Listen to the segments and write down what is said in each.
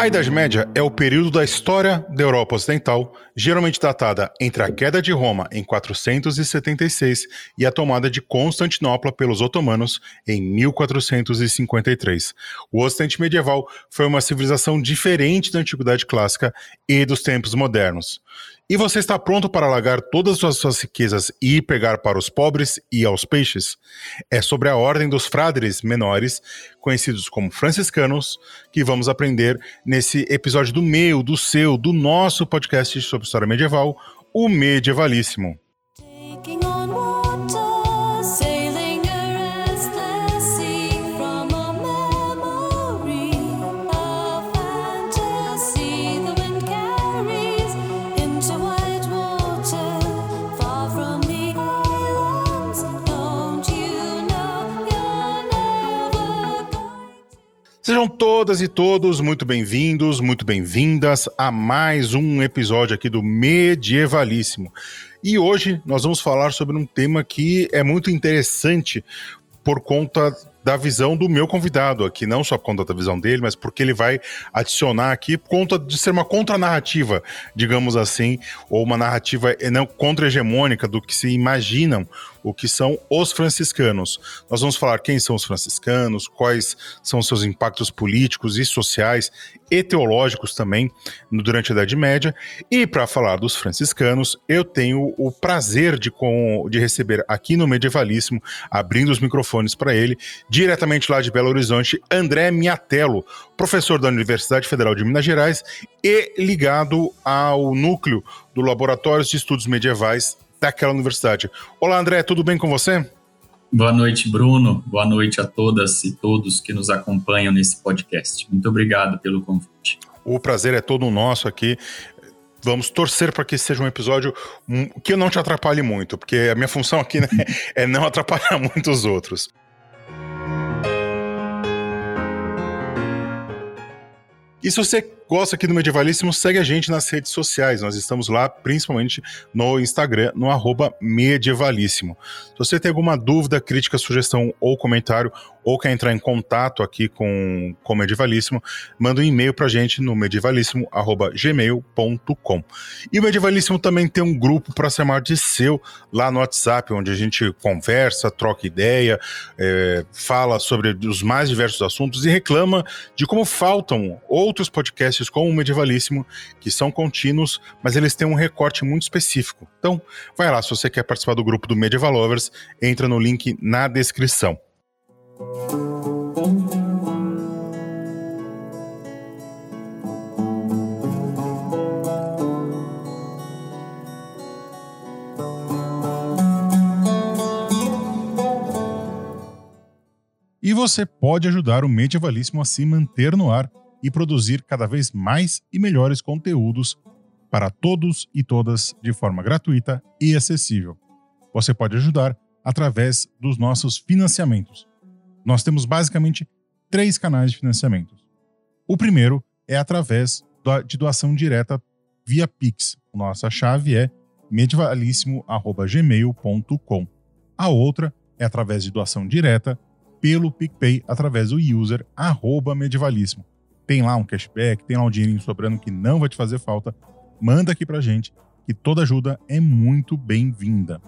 A Idade Média é o período da história da Europa Ocidental, geralmente datada entre a queda de Roma em 476 e a tomada de Constantinopla pelos otomanos em 1453. O Ocidente medieval foi uma civilização diferente da Antiguidade Clássica e dos tempos modernos. E você está pronto para largar todas as suas riquezas e pegar para os pobres e aos peixes? É sobre a ordem dos frades menores, conhecidos como franciscanos, que vamos aprender nesse episódio do meu, do seu, do nosso podcast sobre história medieval, o Medievalíssimo. Sejam todas e todos muito bem-vindos, muito bem-vindas a mais um episódio aqui do Medievalíssimo. E hoje nós vamos falar sobre um tema que é muito interessante por conta da visão do meu convidado aqui, não só por conta da visão dele, mas porque ele vai adicionar aqui por conta de ser uma contranarrativa, digamos assim, ou uma narrativa não contra-hegemônica do que se imaginam o que são os franciscanos. Nós vamos falar quem são os franciscanos, quais são seus impactos políticos e sociais e teológicos também durante a Idade Média. E para falar dos franciscanos, eu tenho o prazer de, com, de receber aqui no Medievalíssimo, abrindo os microfones para ele, diretamente lá de Belo Horizonte, André Miatello, professor da Universidade Federal de Minas Gerais e ligado ao núcleo do Laboratório de Estudos Medievais daquela universidade. Olá, André, tudo bem com você? Boa noite, Bruno. Boa noite a todas e todos que nos acompanham nesse podcast. Muito obrigado pelo convite. O prazer é todo nosso aqui. Vamos torcer para que seja um episódio que não te atrapalhe muito, porque a minha função aqui né, é não atrapalhar muito os outros. E se você gosta aqui do Medievalíssimo, segue a gente nas redes sociais. Nós estamos lá, principalmente no Instagram, no Medievalíssimo. Se você tem alguma dúvida, crítica, sugestão ou comentário, ou quer entrar em contato aqui com, com o Medievalíssimo, manda um e-mail pra gente no medievalíssimo.gmail.com. E o Medievalíssimo também tem um grupo para chamar de seu lá no WhatsApp, onde a gente conversa, troca ideia, é, fala sobre os mais diversos assuntos e reclama de como faltam outros podcasts podcasts como o Medievalíssimo, que são contínuos, mas eles têm um recorte muito específico. Então, vai lá, se você quer participar do grupo do Medieval Lovers, entra no link na descrição. E você pode ajudar o Medievalíssimo a se manter no ar e produzir cada vez mais e melhores conteúdos para todos e todas de forma gratuita e acessível. Você pode ajudar através dos nossos financiamentos. Nós temos basicamente três canais de financiamento. O primeiro é através de doação direta via Pix. Nossa chave é medievalíssimo.gmail.com. A outra é através de doação direta pelo PicPay através do user arroba medievalíssimo tem lá um cashback, tem lá um dinheirinho sobrando que não vai te fazer falta, manda aqui pra gente, que toda ajuda é muito bem-vinda.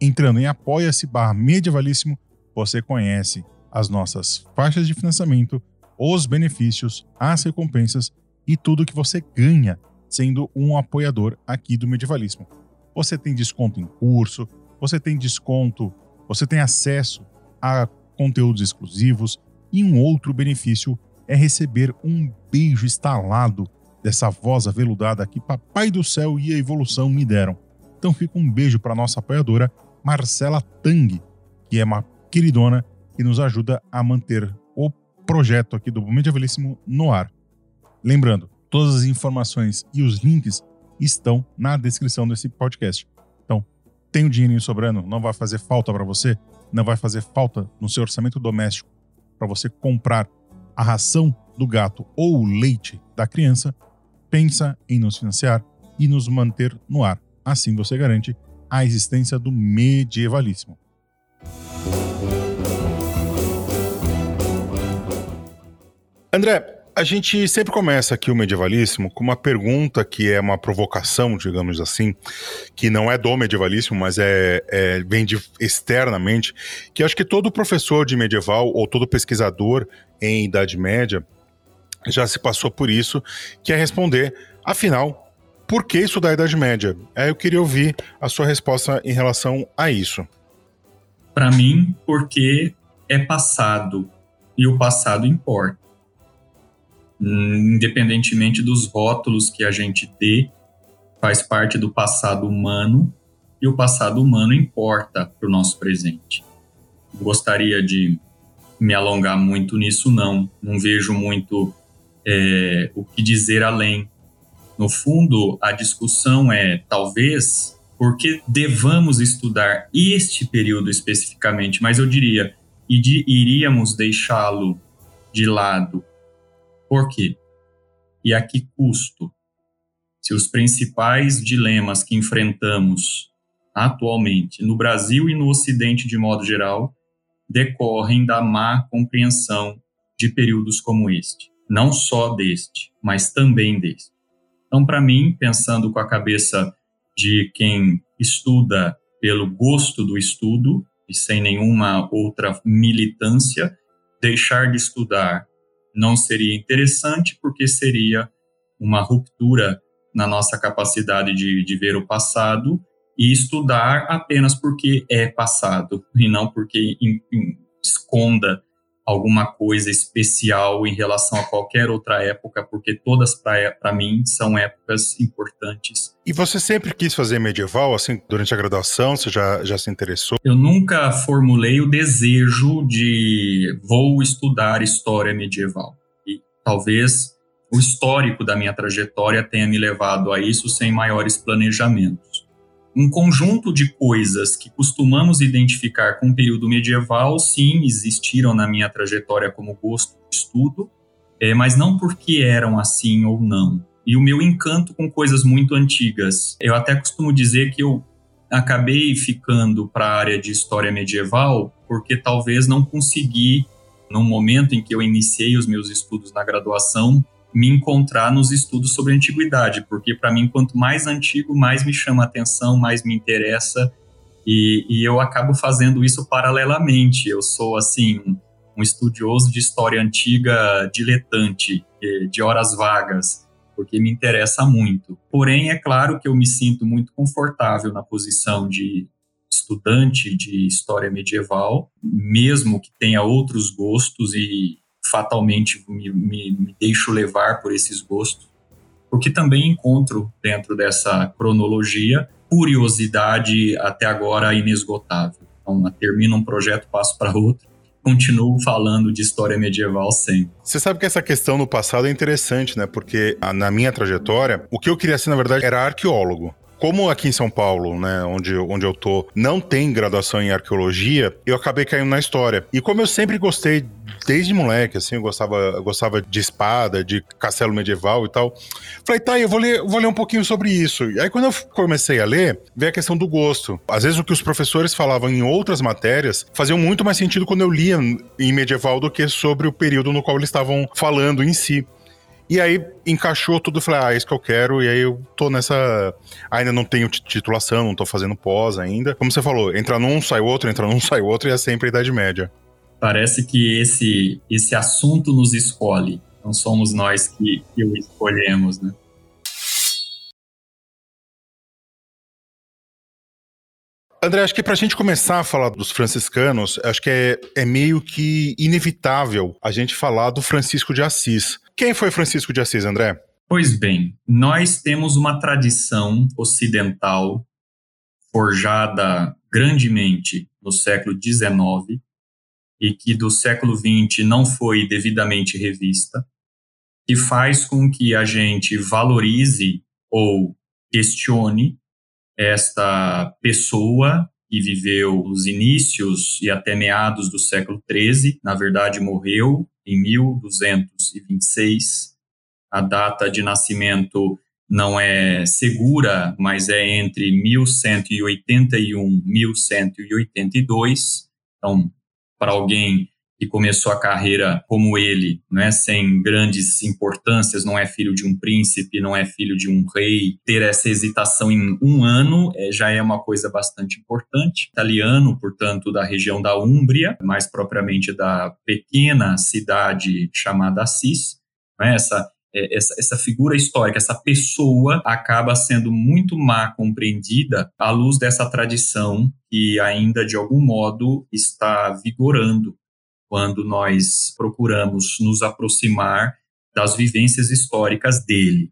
Entrando em apoia-se barra medievalíssimo, você conhece as nossas faixas de financiamento, os benefícios, as recompensas e tudo que você ganha sendo um apoiador aqui do Medievalíssimo. Você tem desconto em curso, você tem desconto, você tem acesso a conteúdos exclusivos e um outro benefício é receber um beijo estalado dessa voz aveludada que Papai do Céu e a evolução me deram. Então fica um beijo para nossa apoiadora Marcela Tang, que é uma queridona que nos ajuda a manter o projeto aqui do Medievalíssimo no ar. Lembrando, todas as informações e os links estão na descrição desse podcast. Então, tem o um dinheirinho sobrando, não vai fazer falta para você, não vai fazer falta no seu orçamento doméstico para você comprar a ração do gato ou o leite da criança, pensa em nos financiar e nos manter no ar. Assim você garante a existência do medievalíssimo. André, A gente sempre começa aqui o medievalíssimo com uma pergunta que é uma provocação, digamos assim, que não é do medievalíssimo, mas é, é vem de externamente, que acho que todo professor de medieval ou todo pesquisador em Idade Média já se passou por isso, que é responder, afinal, por que estudar a Idade Média? Aí eu queria ouvir a sua resposta em relação a isso. Para mim, porque é passado e o passado importa independentemente dos rótulos que a gente dê, faz parte do passado humano e o passado humano importa para o nosso presente. Gostaria de me alongar muito nisso, não. Não vejo muito é, o que dizer além. No fundo, a discussão é talvez porque devamos estudar este período especificamente, mas eu diria, iríamos deixá-lo de lado por quê? E a que custo? Se os principais dilemas que enfrentamos atualmente no Brasil e no Ocidente de modo geral decorrem da má compreensão de períodos como este, não só deste, mas também deste. Então, para mim, pensando com a cabeça de quem estuda pelo gosto do estudo e sem nenhuma outra militância, deixar de estudar não seria interessante, porque seria uma ruptura na nossa capacidade de, de ver o passado e estudar apenas porque é passado e não porque esconda alguma coisa especial em relação a qualquer outra época, porque todas para mim são épocas importantes. E você sempre quis fazer medieval, assim, durante a graduação, você já, já se interessou? Eu nunca formulei o desejo de vou estudar história medieval. E talvez o histórico da minha trajetória tenha me levado a isso sem maiores planejamentos um conjunto de coisas que costumamos identificar com o período medieval, sim, existiram na minha trajetória como gosto de estudo, é, mas não porque eram assim ou não. E o meu encanto com coisas muito antigas. Eu até costumo dizer que eu acabei ficando para a área de história medieval porque talvez não consegui, no momento em que eu iniciei os meus estudos na graduação, me encontrar nos estudos sobre antiguidade, porque para mim quanto mais antigo, mais me chama a atenção, mais me interessa e, e, eu acabo fazendo isso paralelamente. Eu sou assim um, estudioso de história antiga diletante, de horas vagas, porque me interessa muito. Porém, é claro que eu me sinto muito confortável na posição de estudante de história medieval, mesmo que tenha outros gostos e fatalmente me, me, me deixo levar por esses gostos, porque também encontro dentro dessa cronologia curiosidade até agora inesgotável. Então, termino um projeto, passo para outro, continuo falando de história medieval sempre. Você sabe que essa questão no passado é interessante, né? Porque na minha trajetória, o que eu queria ser, na verdade, era arqueólogo. Como aqui em São Paulo, né, onde, onde eu tô, não tem graduação em arqueologia, eu acabei caindo na história. E como eu sempre gostei desde moleque, assim, eu gostava, eu gostava de espada, de castelo medieval e tal. Falei, tá, eu vou ler, vou ler um pouquinho sobre isso. E aí, quando eu comecei a ler, veio a questão do gosto. Às vezes, o que os professores falavam em outras matérias faziam muito mais sentido quando eu lia em medieval do que sobre o período no qual eles estavam falando em si. E aí encaixou tudo, falei, ah, é isso que eu quero, e aí eu tô nessa. Ainda não tenho titulação, não tô fazendo pós ainda. Como você falou, entra num, sai outro, entra num, sai outro, e é sempre a Idade Média. Parece que esse, esse assunto nos escolhe, não somos nós que, que o escolhemos, né? André, acho que para a gente começar a falar dos franciscanos, acho que é, é meio que inevitável a gente falar do Francisco de Assis. Quem foi Francisco de Assis, André? Pois bem, nós temos uma tradição ocidental forjada grandemente no século XIX e que do século XX não foi devidamente revista, que faz com que a gente valorize ou questione esta pessoa que viveu os inícios e até meados do século XIII, na verdade morreu em 1226. A data de nascimento não é segura, mas é entre 1181 e 1182. Então, para alguém que começou a carreira como ele, né, sem grandes importâncias, não é filho de um príncipe, não é filho de um rei, ter essa hesitação em um ano é, já é uma coisa bastante importante. Italiano, portanto, da região da Úmbria, mais propriamente da pequena cidade chamada Assis, né, essa é, essa, essa, figura histórica, essa pessoa acaba sendo muito má compreendida à luz dessa tradição que ainda de algum modo está vigorando quando nós procuramos nos aproximar das vivências históricas dele.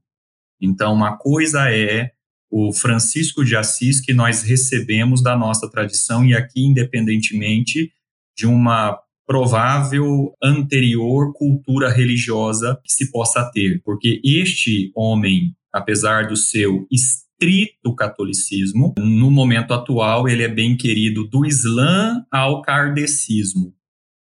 Então, uma coisa é o Francisco de Assis que nós recebemos da nossa tradição e aqui independentemente de uma provável anterior cultura religiosa que se possa ter, porque este homem, apesar do seu estrito catolicismo, no momento atual ele é bem querido do Islã ao kardecismo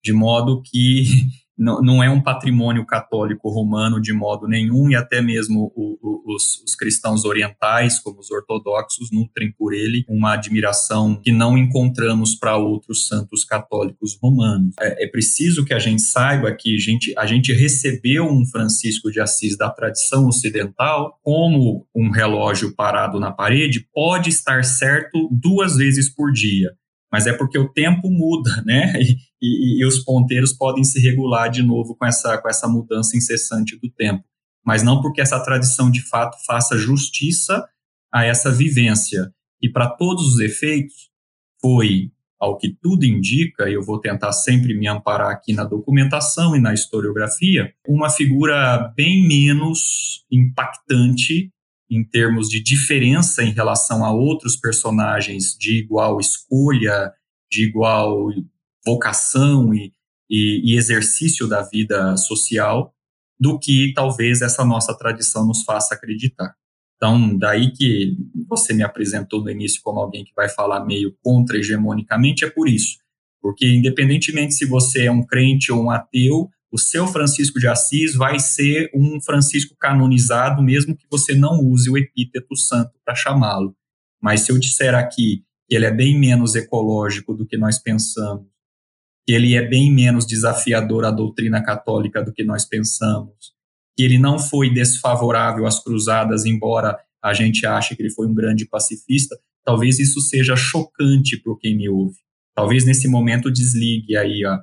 de modo que não, é um patrimônio católico romano de modo nenhum, e até mesmo o, o, os, os, cristãos orientais, como os ortodoxos, nutrem por ele uma admiração que não encontramos para outros santos católicos romanos. É, é, preciso que a gente saiba que a gente, a gente recebeu um Francisco de Assis da tradição ocidental como um relógio parado na parede pode estar certo duas vezes por dia mas é porque o tempo muda, né? E, e, e, os ponteiros podem se regular de novo com essa, com essa mudança incessante do tempo. Mas não porque essa tradição de fato faça justiça a essa vivência. E para todos os efeitos, foi, ao que tudo indica, e eu vou tentar sempre me amparar aqui na documentação e na historiografia, uma figura bem menos impactante em termos de diferença em relação a outros personagens de igual escolha, de igual vocação e, e, e, exercício da vida social, do que talvez essa nossa tradição nos faça acreditar. Então, daí que você me apresentou no início como alguém que vai falar meio contra-hegemonicamente, é por isso. Porque, independentemente se você é um crente ou um ateu, o seu Francisco de Assis vai ser um Francisco canonizado, mesmo que você não use o epíteto santo para chamá-lo. Mas se eu disser aqui que ele é bem menos ecológico do que nós pensamos, que ele é bem menos desafiador à doutrina católica do que nós pensamos, que ele não foi desfavorável às cruzadas, embora a gente ache que ele foi um grande pacifista, talvez isso seja chocante para quem me ouve. Talvez nesse momento desligue aí a,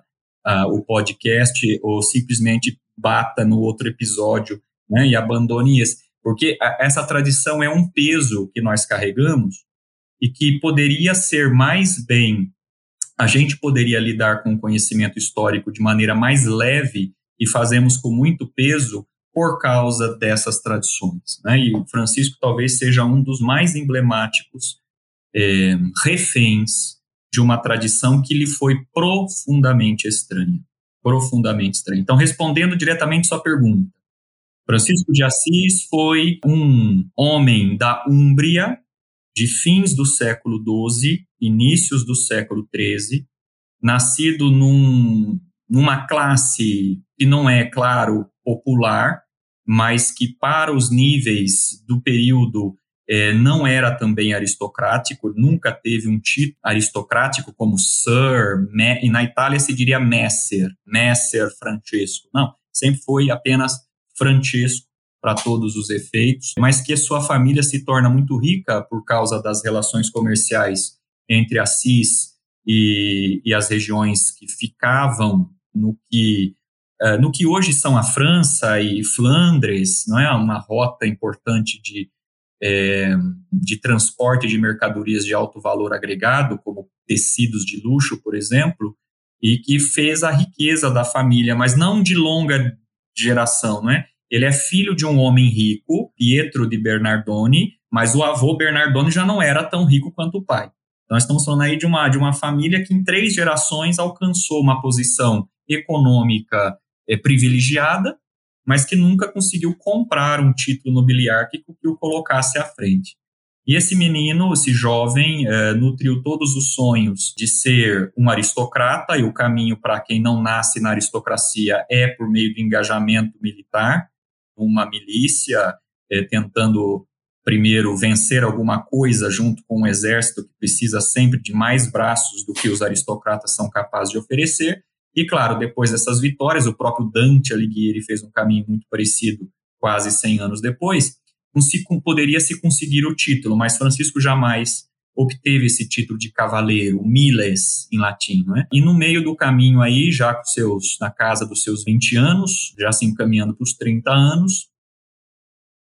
uh, o podcast ou simplesmente bata no outro episódio né, e abandone esse. Porque a, essa tradição é um peso que nós carregamos e que poderia ser mais bem, a gente poderia lidar com o conhecimento histórico de maneira mais leve e fazemos com muito peso por causa dessas tradições. Né? E o Francisco talvez seja um dos mais emblemáticos é, reféns de uma tradição que lhe foi profundamente estranha. Profundamente estranha. Então, respondendo diretamente sua pergunta, Francisco de Assis foi um homem da Úmbria de fins do século XII, inícios do século XIII, nascido num, numa classe que não é, claro, popular, mas que para os níveis do período é, não era também aristocrático, nunca teve um título aristocrático como Sir, Me, e na Itália se diria Messer, Messer Francesco. Não, sempre foi apenas Francesco para todos os efeitos, mas que sua família se torna muito rica por causa das relações comerciais entre Assis e, e as regiões que ficavam no que uh, no que hoje são a França e Flandres, não é uma rota importante de é, de transporte de mercadorias de alto valor agregado, como tecidos de luxo, por exemplo, e que fez a riqueza da família, mas não de longa geração, não é? Ele é filho de um homem rico, Pietro de Bernardoni, mas o avô Bernardoni já não era tão rico quanto o pai. Então, nós estamos falando aí de uma, de uma família que em três gerações alcançou uma posição econômica é, privilegiada, mas que nunca conseguiu comprar um título nobiliário que, o colocasse à frente. E esse menino, esse jovem, eh, nutriu todos os sonhos de ser um aristocrata, e o caminho para quem não nasce na aristocracia é por meio de engajamento militar, uma milícia, eh, tentando primeiro vencer alguma coisa junto com um exército que precisa sempre de mais braços do que os aristocratas são capazes de oferecer, E claro, depois dessas vitórias, o próprio Dante Alighieri fez um caminho muito parecido quase 100 anos depois, poderia se conseguir o título, mas Francisco jamais obteve esse título de cavaleiro, miles em latim, não é? E no meio do caminho aí, já com seus na casa dos seus 20 anos, já se encaminhando para os 30 anos,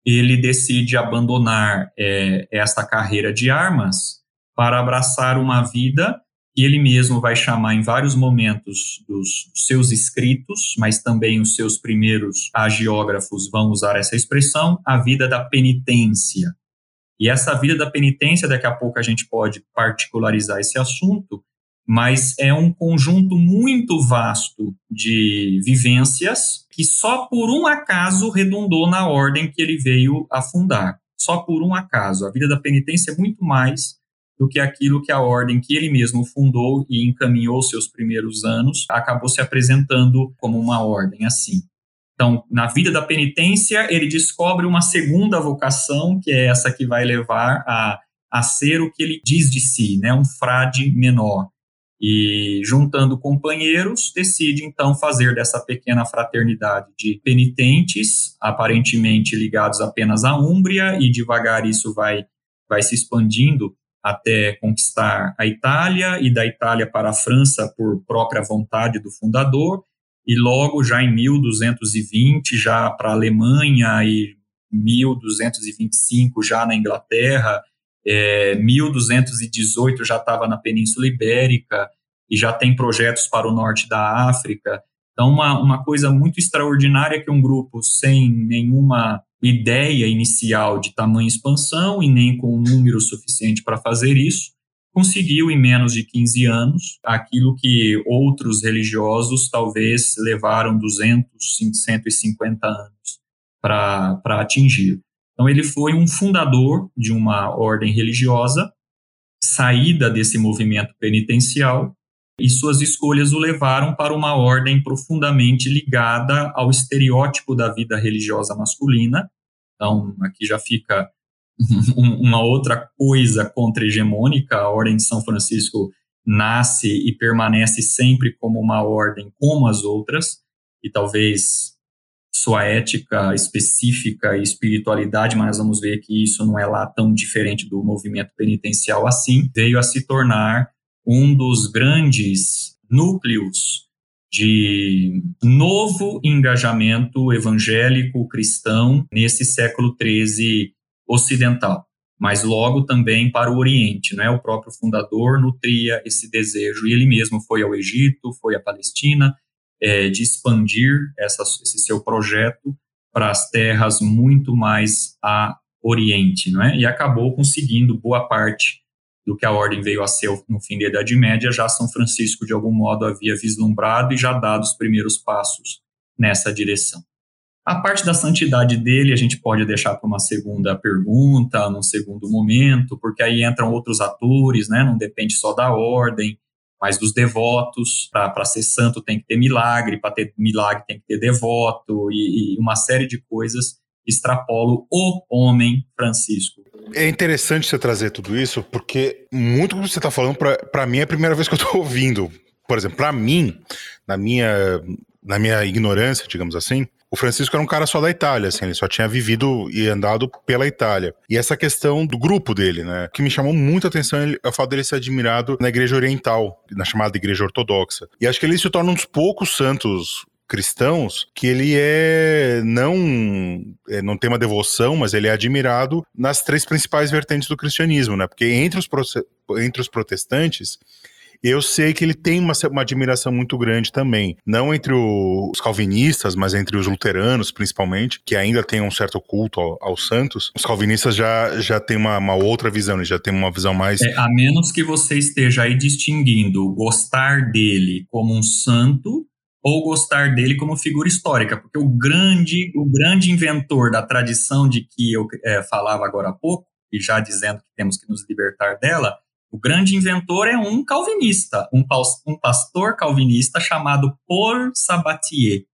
ele decide abandonar é, esta carreira de armas para abraçar uma vida que ele mesmo vai chamar em vários momentos dos seus escritos, mas também os seus primeiros agiógrafos vão usar essa expressão, a vida da penitência. E essa vida da penitência, daqui a pouco a gente pode particularizar esse assunto, mas é um conjunto muito vasto de vivências que só por um acaso redundou na ordem que ele veio a fundar. Só por um acaso. A vida da penitência é muito mais do que aquilo que a ordem que ele mesmo fundou e encaminhou seus primeiros anos acabou se apresentando como uma ordem assim. Então, na vida da penitência, ele descobre uma segunda vocação, que é essa que vai levar a, a ser o que ele diz de si, né, um frade menor. E juntando companheiros, decide então fazer dessa pequena fraternidade de penitentes, aparentemente ligados apenas à Úmbria, e devagar isso vai, vai se expandindo até conquistar a Itália, e da Itália para a França por própria vontade do fundador, e logo já em 1220 já para a Alemanha e 1225 já na Inglaterra, é, 1218 já estava na Península Ibérica e já tem projetos para o norte da África. Então, uma, uma coisa muito extraordinária que um grupo sem nenhuma ideia inicial de tamanha expansão e nem com um número suficiente para fazer isso, conseguiu em menos de 15 anos aquilo que outros religiosos talvez levaram 200, 150 anos para atingir. Então, ele foi um fundador de uma ordem religiosa, saída desse movimento penitencial, e suas escolhas o levaram para uma ordem profundamente ligada ao estereótipo da vida religiosa masculina. Então, aqui já fica uma outra coisa contra-hegemônica. A Ordem de São Francisco nasce e permanece sempre como uma ordem como as outras, e talvez sua ética específica e espiritualidade, mas vamos ver que isso não é lá tão diferente do movimento penitencial assim, veio a se tornar um dos grandes núcleos de novo engajamento evangélico cristão nesse século XIII ocidental, mas logo também para o Oriente, né? O próprio fundador nutria esse desejo e ele mesmo foi ao Egito, foi à Palestina, é, de expandir essa, esse seu projeto para as terras muito mais a Oriente, não é? E acabou conseguindo boa parte do que a ordem veio a ser no fim da Idade Média, já São Francisco de algum modo havia vislumbrado e já dado os primeiros passos nessa direção. A parte da santidade dele a gente pode deixar para uma segunda pergunta, num segundo momento, porque aí entram outros atores, né? Não depende só da ordem, mas dos devotos. Para ser santo tem que ter milagre, para ter milagre tem que ter devoto, e, e uma série de coisas extrapolam o homem Francisco. É interessante você trazer tudo isso, porque muito do que você está falando, para mim, é a primeira vez que eu estou ouvindo. Por exemplo, para mim, na minha, na minha ignorância, digamos assim, o Francisco era um cara só da Itália, assim, ele só tinha vivido e andado pela Itália. E essa questão do grupo dele, né, que me chamou muito a atenção é o fato dele ser admirado na igreja oriental, na chamada igreja ortodoxa. E acho que ele se torna um dos poucos santos cristãos que ele é não é, não tem uma devoção, mas ele é admirado nas três principais vertentes do cristianismo, né? Porque entre os, entre os protestantes eu sei que ele tem uma, uma admiração muito grande também, não entre o, os calvinistas, mas entre os luteranos, principalmente, que ainda tem um certo culto ao, aos santos. Os calvinistas já, já têm uma, uma outra visão, já tem uma visão mais. É, a menos que você esteja aí distinguindo gostar dele como um santo ou gostar dele como figura histórica, porque o grande, o grande inventor da tradição de que eu é, falava agora há pouco, e já dizendo que temos que nos libertar dela, o grande inventor é um calvinista, um, um pastor calvinista chamado Paul Sabatier,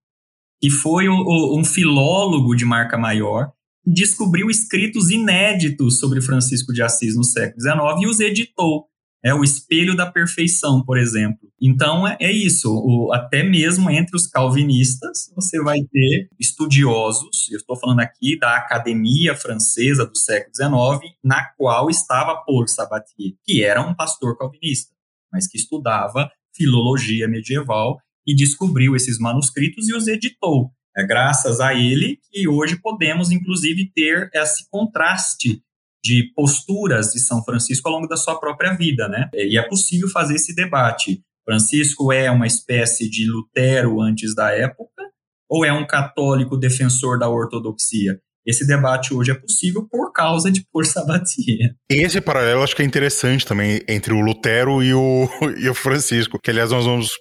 que foi o, o, um filólogo de marca maior, descobriu escritos inéditos sobre Francisco de Assis no século XIX e os editou. É o espelho da perfeição, por exemplo. Então é, é isso, o, até mesmo entre os calvinistas você vai ter estudiosos, eu estou falando aqui da Academia Francesa do século XIX, na qual estava Paul Sabatier, que era um pastor calvinista, mas que estudava filologia medieval e descobriu esses manuscritos e os editou. É graças a ele que hoje podemos, inclusive, ter esse contraste de posturas de São Francisco ao longo da sua própria vida, né? E é possível fazer esse debate. Francisco é uma espécie de Lutero antes da época ou é um católico defensor da ortodoxia? Esse debate hoje é possível por causa de Por Sabatier. Esse paralelo acho que é interessante também entre o Lutero e o, e o Francisco, que aliás nós vamos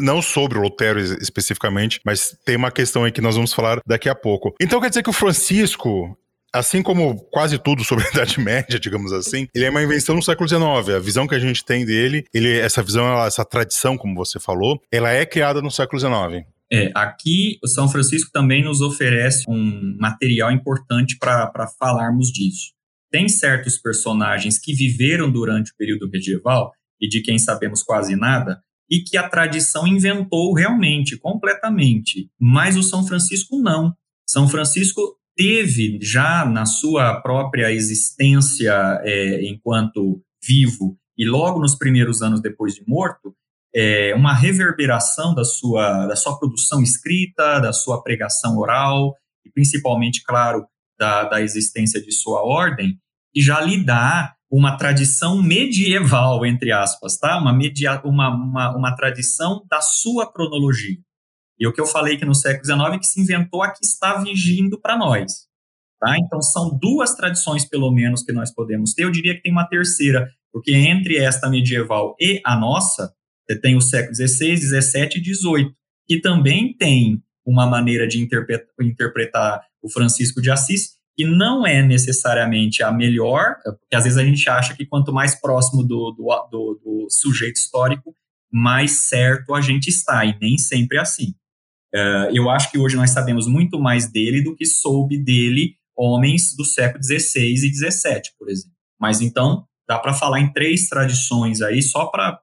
não sobre o Lutero especificamente, mas tem uma questão aí que nós vamos falar daqui a pouco. Então quer dizer que o Francisco, assim como quase tudo sobre a Idade Média, digamos assim, ele é uma invenção do século XIX. A visão que a gente tem dele, ele, essa visão, essa tradição, como você falou, ela é criada no século XIX. É, aqui o São Francisco também nos oferece um material importante para falarmos disso. Tem certos personagens que viveram durante o período medieval e de quem sabemos quase nada, e que a tradição inventou realmente, completamente. Mas o São Francisco não. São Francisco teve já na sua própria existência é, enquanto vivo e logo nos primeiros anos depois de morto, é, uma reverberação da sua, da sua produção escrita, da sua pregação oral, e principalmente, claro, da, da existência de sua ordem, que já lhe dá uma tradição medieval, entre aspas, tá? Uma, media, uma, uma, uma tradição da sua cronologia. E o que eu falei que no século XIX que se inventou a que está vigindo para nós. Tá? Então, são duas tradições, pelo menos, que nós podemos ter. Eu diria que tem uma terceira, porque entre esta medieval e a nossa, você tem o século XVI, XVII e XVIII, que também tem uma maneira de interpretar, interpretar o Francisco de Assis, que não é necessariamente a melhor, porque às vezes a gente acha que quanto mais próximo do, do, do, do sujeito histórico, mais certo a gente está, e nem sempre é assim. Uh, eu acho que hoje nós sabemos muito mais dele do que soube dele homens do século XVI e XVII, por exemplo. Mas então, dá para falar em três tradições aí, só para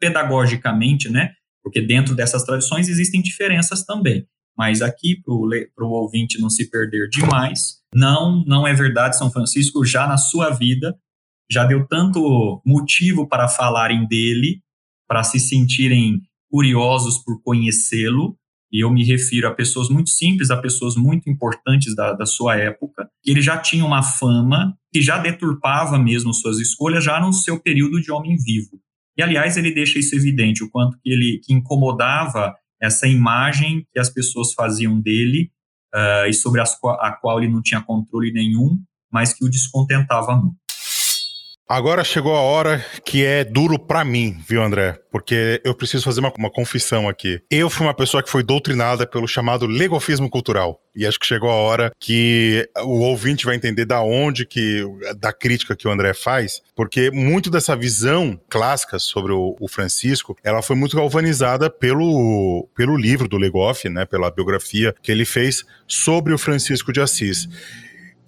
pedagogicamente, né? Porque dentro dessas tradições existem diferenças também. Mas aqui, para o ouvinte não se perder demais, não, não é verdade. São Francisco, já na sua vida, já deu tanto motivo para falarem dele, para se sentirem curiosos por conhecê-lo, e eu me refiro a pessoas muito simples, a pessoas muito importantes da, da sua época, que ele já tinha uma fama que já deturpava mesmo suas escolhas já no seu período de homem vivo. E, aliás, ele deixa isso evidente, o quanto que ele que incomodava essa imagem que as pessoas faziam dele uh, e sobre as, a qual ele não tinha controle nenhum, mas que o descontentava muito. Agora chegou a hora que é duro para mim, viu, André? Porque eu preciso fazer uma, uma, confissão aqui. Eu fui uma pessoa que foi doutrinada pelo chamado legofismo cultural. E acho que chegou a hora que o ouvinte vai entender da onde que, da crítica que o André faz, porque muito dessa visão clássica sobre o, o Francisco, ela foi muito galvanizada pelo, pelo livro do Legoff, né, pela biografia que ele fez sobre o Francisco de Assis.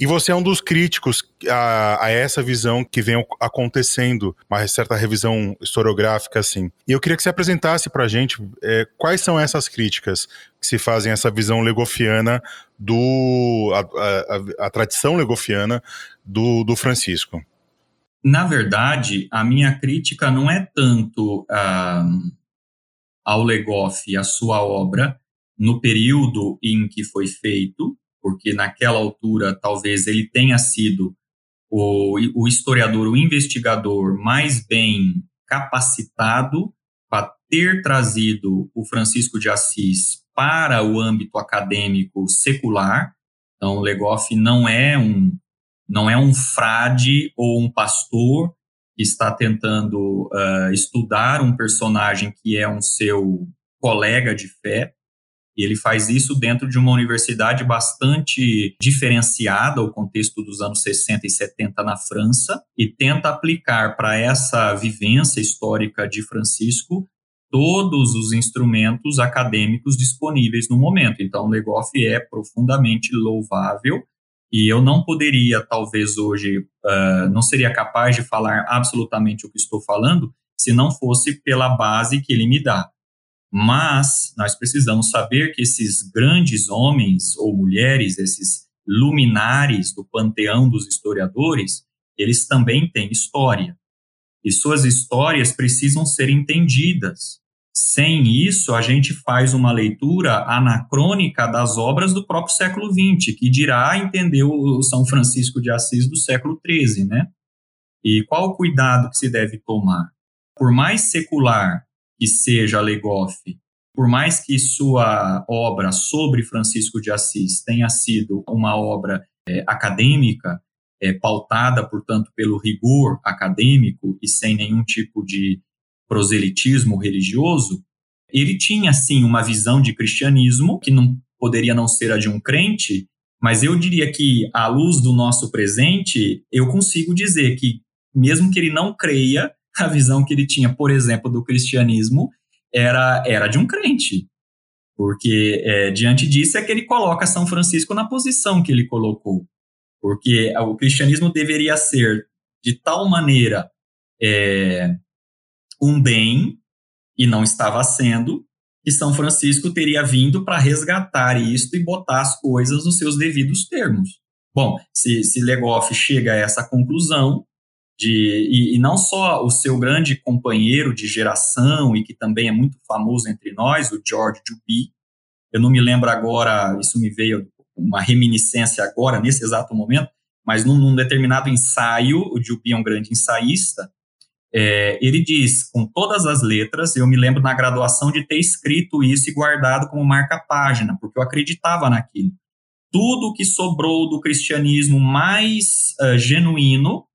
E você é um dos críticos a, a, essa visão que vem acontecendo, uma certa revisão historiográfica, assim. E eu queria que você apresentasse para a gente é, quais são essas críticas que se fazem essa visão legofiana do. a, a, a tradição legofiana do, do Francisco. Na verdade, a minha crítica não é tanto uh, ao Legoff e a sua obra no período em que foi feito, porque naquela altura talvez ele tenha sido o, o historiador, o investigador mais bem capacitado para ter trazido o Francisco de Assis para o âmbito acadêmico secular. Então, Legoff não é um não é um frade ou um pastor que está tentando uh, estudar um personagem que é um seu colega de fé. E ele faz isso dentro de uma universidade bastante diferenciada, o contexto dos anos 60 e 70 na França, e tenta aplicar para essa vivência histórica de Francisco todos os instrumentos acadêmicos disponíveis no momento. Então, Legoff é profundamente louvável e eu não poderia, talvez hoje, uh, não seria capaz de falar absolutamente o que estou falando se não fosse pela base que ele me dá. Mas nós precisamos saber que esses grandes homens ou mulheres, esses luminares do panteão dos historiadores, eles também têm história. E suas histórias precisam ser entendidas. Sem isso, a gente faz uma leitura anacrônica das obras do próprio século XX, que dirá entender o São Francisco de Assis do século XIII, né? E qual o cuidado que se deve tomar? Por mais secular que seja Legoff, por mais que sua obra sobre Francisco de Assis tenha sido uma obra é, acadêmica, é, pautada, portanto, pelo rigor acadêmico e sem nenhum tipo de proselitismo religioso, ele tinha, sim, uma visão de cristianismo que não poderia não ser a de um crente, mas eu diria que, à luz do nosso presente, eu consigo dizer que, mesmo que ele não creia, a visão que ele tinha, por exemplo, do cristianismo era, era de um crente. Porque, é, diante disso, é que ele coloca São Francisco na posição que ele colocou. Porque o cristianismo deveria ser, de tal maneira, é, um bem e não estava sendo, e São Francisco teria vindo para resgatar isto e botar as coisas nos seus devidos termos. Bom, se, se Legoff chega a essa conclusão, de, e, e, não só o seu grande companheiro de geração e que também é muito famoso entre nós, o George Duby, eu não me lembro agora, isso me veio uma reminiscência agora, nesse exato momento, mas num, num determinado ensaio, o Duby é um grande ensaísta, é, ele diz, com todas as letras, eu me lembro na graduação de ter escrito isso e guardado como marca-página, porque eu acreditava naquilo. Tudo que sobrou do cristianismo mais uh, genuíno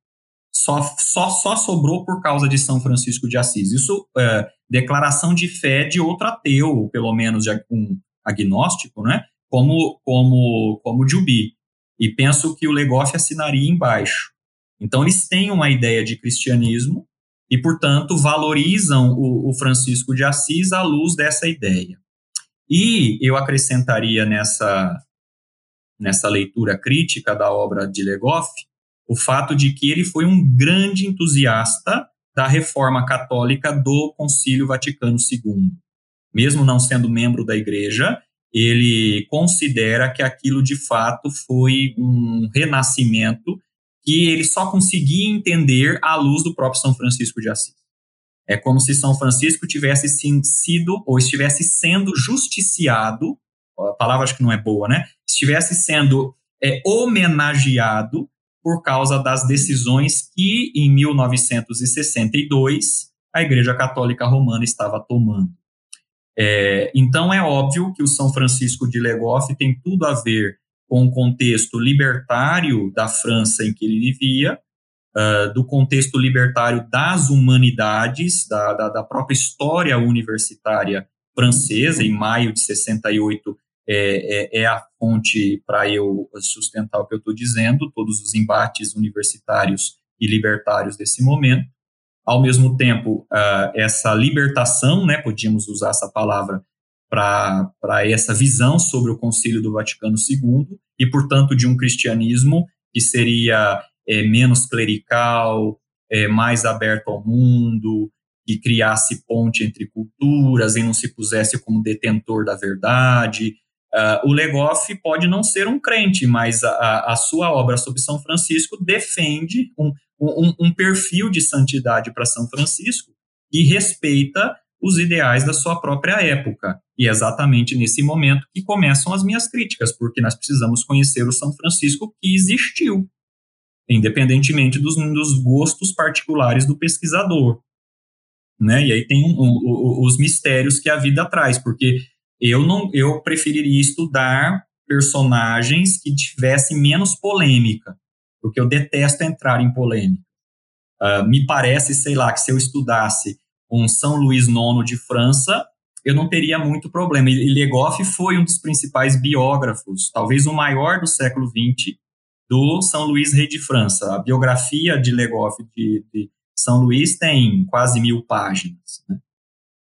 só, só, só sobrou por causa de São Francisco de Assis. Isso é declaração de fé de outro ateu, pelo menos de um agnóstico, né? como, como, como Jubi. E penso que o Legoff assinaria embaixo. Então, eles têm uma ideia de cristianismo e, portanto, valorizam o, o Francisco de Assis à luz dessa ideia. E eu acrescentaria nessa, nessa leitura crítica da obra de Legoff o fato de que ele foi um grande entusiasta da reforma católica do Concílio Vaticano II. Mesmo não sendo membro da igreja, ele considera que aquilo de fato foi um renascimento que ele só conseguia entender à luz do próprio São Francisco de Assis. É como se São Francisco tivesse sido ou estivesse sendo justiciado, a palavra acho que não é boa, né? Estivesse sendo é, homenageado por causa das decisões que, em 1962, a Igreja Católica Romana estava tomando. É, então, é óbvio que o São Francisco de Legoff tem tudo a ver com o contexto libertário da França em que ele vivia, uh, do contexto libertário das humanidades, da, da, da, própria história universitária francesa. Em maio de 68, é, é, é a fonte para eu sustentar o que eu estou dizendo, todos os embates universitários e libertários desse momento. Ao mesmo tempo, uh, essa libertação, né, podíamos usar essa palavra para essa visão sobre o Concílio do Vaticano II e, portanto, de um cristianismo que seria é, menos clerical, é, mais aberto ao mundo, que criasse ponte entre culturas e não se pusesse como detentor da verdade. Uh, o Legoff pode não ser um crente, mas a, a sua obra sobre São Francisco defende um, um, um perfil de santidade para São Francisco e respeita os ideais da sua própria época. E é exatamente nesse momento que começam as minhas críticas, porque nós precisamos conhecer o São Francisco que existiu, independentemente dos, dos gostos particulares do pesquisador. Né? E aí tem um, um, os mistérios que a vida traz, porque eu não, eu preferiria estudar personagens que tivessem menos polêmica, porque eu detesto entrar em polêmica. Uh, me parece, sei lá, que se eu estudasse um São Luís IX de França, eu não teria muito problema. E Legoff foi um dos principais biógrafos, talvez o maior do século XX, do São Luís Rei de França. A biografia de Legoff de, de São Luís tem quase mil páginas. Né?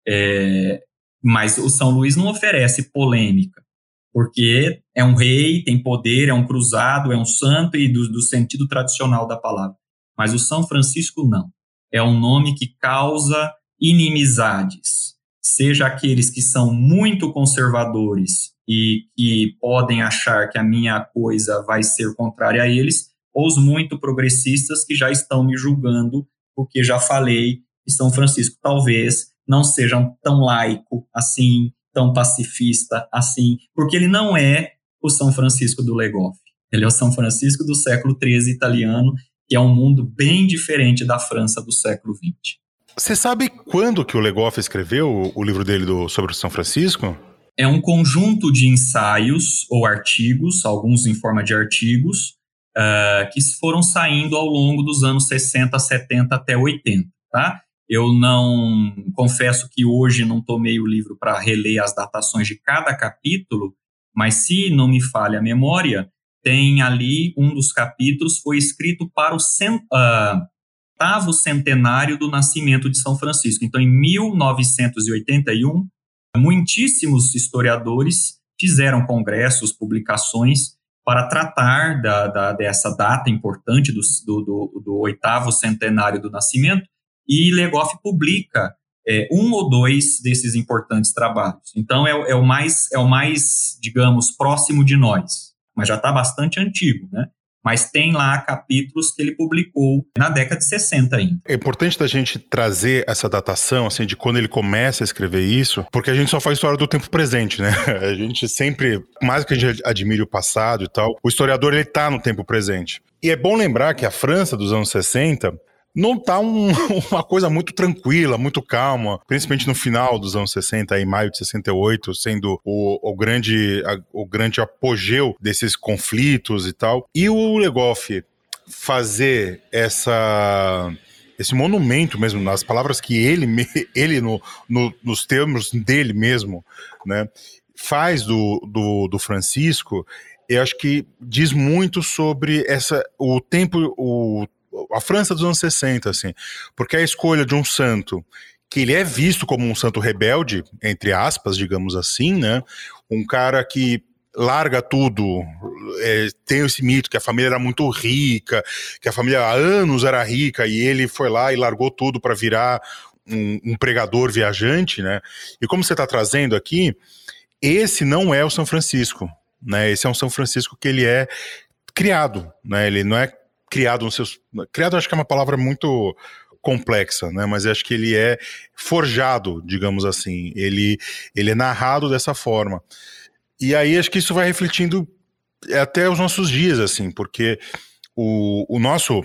É, mas o São Luís não oferece polêmica. porque é um rei, tem poder, é um cruzado, é um santo e do, do sentido tradicional da palavra. Mas o São Francisco não. É um nome que causa inimizades, seja aqueles que são muito conservadores e que podem achar que a minha coisa vai ser contrária a eles, ou os muito progressistas que já estão me julgando porque já falei que São Francisco talvez não seja tão laico assim, tão pacifista assim, porque ele não é o São Francisco do Legoff. Ele é o São Francisco do século XIII italiano, que é um mundo bem diferente da França do século XX. Você sabe quando que o Legoff escreveu o livro dele do, sobre o São Francisco? É um conjunto de ensaios ou artigos, alguns em forma de artigos, uh, que foram saindo ao longo dos anos 60, 70 até 80, tá? Eu não confesso que hoje não tomei o livro para reler as datações de cada capítulo, mas se não me falha a memória, tem ali um dos capítulos foi escrito para o cent, uh, oitavo centenário do nascimento de São Francisco. Então, em 1981, muitíssimos historiadores fizeram congressos, publicações para tratar da, da, dessa data importante do, do, do, oitavo centenário do nascimento, e Legoff publica é, um ou dois desses importantes trabalhos. Então, é, é, o mais, é o mais, digamos, próximo de nós, mas já está bastante antigo, né? mas tem lá capítulos que ele publicou na década de 60 ainda. É importante da gente trazer essa datação, assim, de quando ele começa a escrever isso, porque a gente só faz história do tempo presente, né? A gente sempre, mais que a gente admire o passado e tal, o historiador ele tá no tempo presente. E é bom lembrar que a França dos anos 60 não tá um, uma coisa muito tranquila, muito calma, principalmente no final dos anos 60, em maio de 68, sendo o, o, grande, a, o grande apogeu desses conflitos e tal. E o Legoff fazer essa esse monumento mesmo, nas palavras que ele, ele no, no, nos termos dele mesmo, né, faz do, do, do Francisco, eu acho que diz muito sobre essa o tempo o a França dos anos 60, assim, porque a escolha de um santo que ele é visto como um santo rebelde, entre aspas, digamos assim, né? Um cara que larga tudo, é, tem esse mito que a família era muito rica, que a família há anos era rica e ele foi lá e largou tudo para virar um, um, pregador viajante, né? E como você está trazendo aqui, esse não é o São Francisco, né? Esse é um São Francisco que ele é criado, né? Ele não é criado nos seus. Criado, acho que é uma palavra muito complexa, né? Mas acho que ele é forjado, digamos assim. Ele, ele é narrado dessa forma. E aí acho que isso vai refletindo até os nossos dias, assim, porque o, o nosso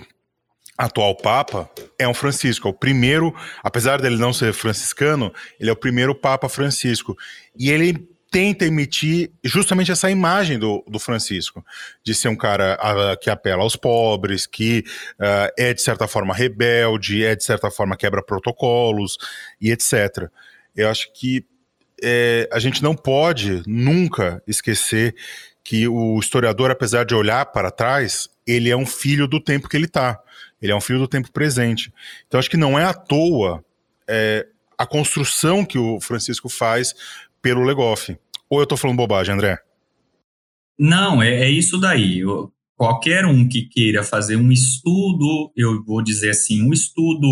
atual Papa é um Francisco, é o primeiro, apesar dele não ser franciscano, ele é o primeiro Papa Francisco. E ele tenta emitir justamente essa imagem do, do Francisco, de ser um cara uh, que apela aos pobres, que uh, é de certa forma rebelde, é de certa forma quebra protocolos e etc. Eu acho que é, a gente não pode nunca esquecer que o historiador, apesar de olhar para trás, ele é um filho do tempo que ele está. Ele é um filho do tempo presente. Então acho que não é à toa é, a construção que o Francisco faz pelo Legoff. Ou eu estou falando bobagem, André? Não, é, é isso daí. Eu, qualquer um que queira fazer um estudo, eu vou dizer assim, um estudo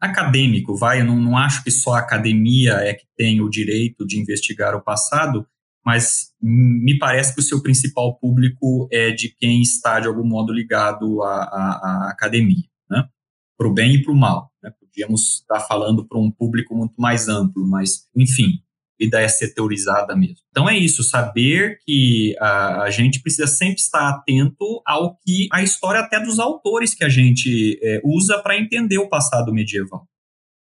acadêmico, vai, eu não, não acho que só a academia é que tem o direito de investigar o passado, mas me parece que o seu principal público é de quem está, de algum modo, ligado à, à, à academia, né? para o bem e para o mal. Né? Podíamos estar falando para um público muito mais amplo, mas, enfim, vida é ser teorizada mesmo. Então é isso, saber que a, a, gente precisa sempre estar atento ao que a história até dos autores que a gente é, usa para entender o passado medieval.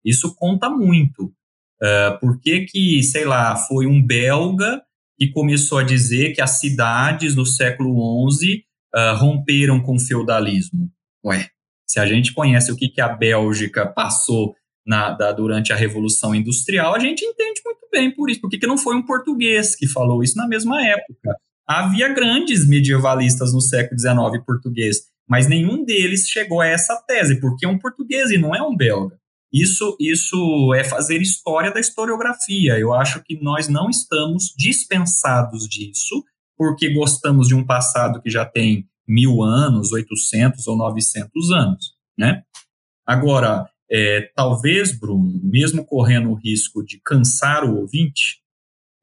Isso conta muito. Uh, por que sei lá, foi um belga que começou a dizer que as cidades do século XI uh, romperam com o feudalismo? Ué, se a gente conhece o que, que a Bélgica passou na, da, durante a Revolução Industrial, a gente entende bem por isso. Por que não foi um português que falou isso na mesma época? Havia grandes medievalistas no século XIX português, mas nenhum deles chegou a essa tese, porque é um português e não é um belga. Isso, isso é fazer história da historiografia. Eu acho que nós não estamos dispensados disso, porque gostamos de um passado que já tem mil anos, 800 ou 900 anos, né? Agora, é, talvez, Bruno, mesmo correndo o risco de cansar o ouvinte,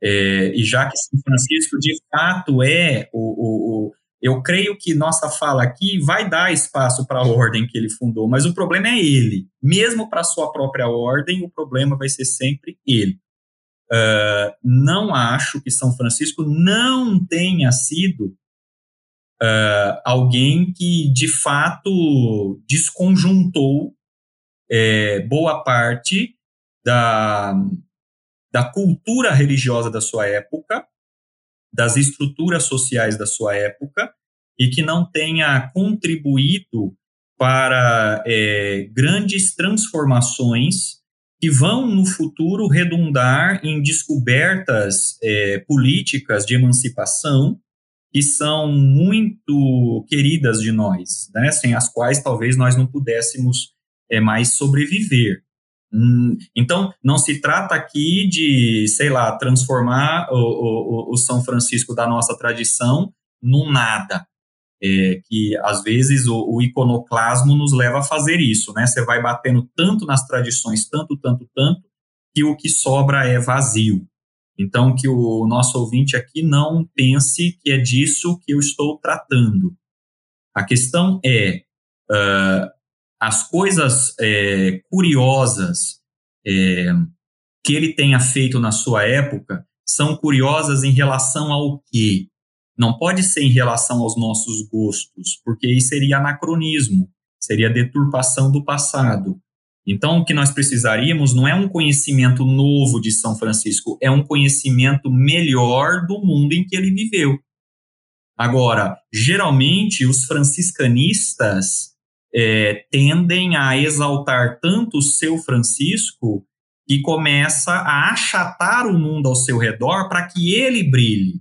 é, e já que São Francisco de fato é o, o, o, eu creio que nossa fala aqui vai dar espaço para a ordem que ele fundou, mas o problema é ele. Mesmo para sua própria ordem, o problema vai ser sempre ele. Uh, não acho que São Francisco não tenha sido uh, alguém que de fato desconjuntou é, boa parte da, da cultura religiosa da sua época, das estruturas sociais da sua época, e que não tenha contribuído para é, grandes transformações que vão no futuro redundar em descobertas é, políticas de emancipação que são muito queridas de nós, né, sem as quais talvez nós não pudéssemos é, mais sobreviver. Hum, então, não se trata aqui de, sei lá, transformar o, o, o São Francisco da nossa tradição num nada. É, que às vezes o, o, iconoclasmo nos leva a fazer isso, né? Você vai batendo tanto nas tradições, tanto, tanto, tanto, que o que sobra é vazio. Então, que o nosso ouvinte aqui não pense que é disso que eu estou tratando. A questão é, uh, as coisas é, curiosas é, que ele tenha feito na sua época são curiosas em relação ao quê? Não pode ser em relação aos nossos gostos, porque isso seria anacronismo, seria deturpação do passado. Então, o que nós precisaríamos não é um conhecimento novo de São Francisco, é um conhecimento melhor do mundo em que ele viveu. Agora, geralmente, os franciscanistas é, tendem a exaltar tanto o seu Francisco que começa a achatar o mundo ao seu redor para que ele brilhe.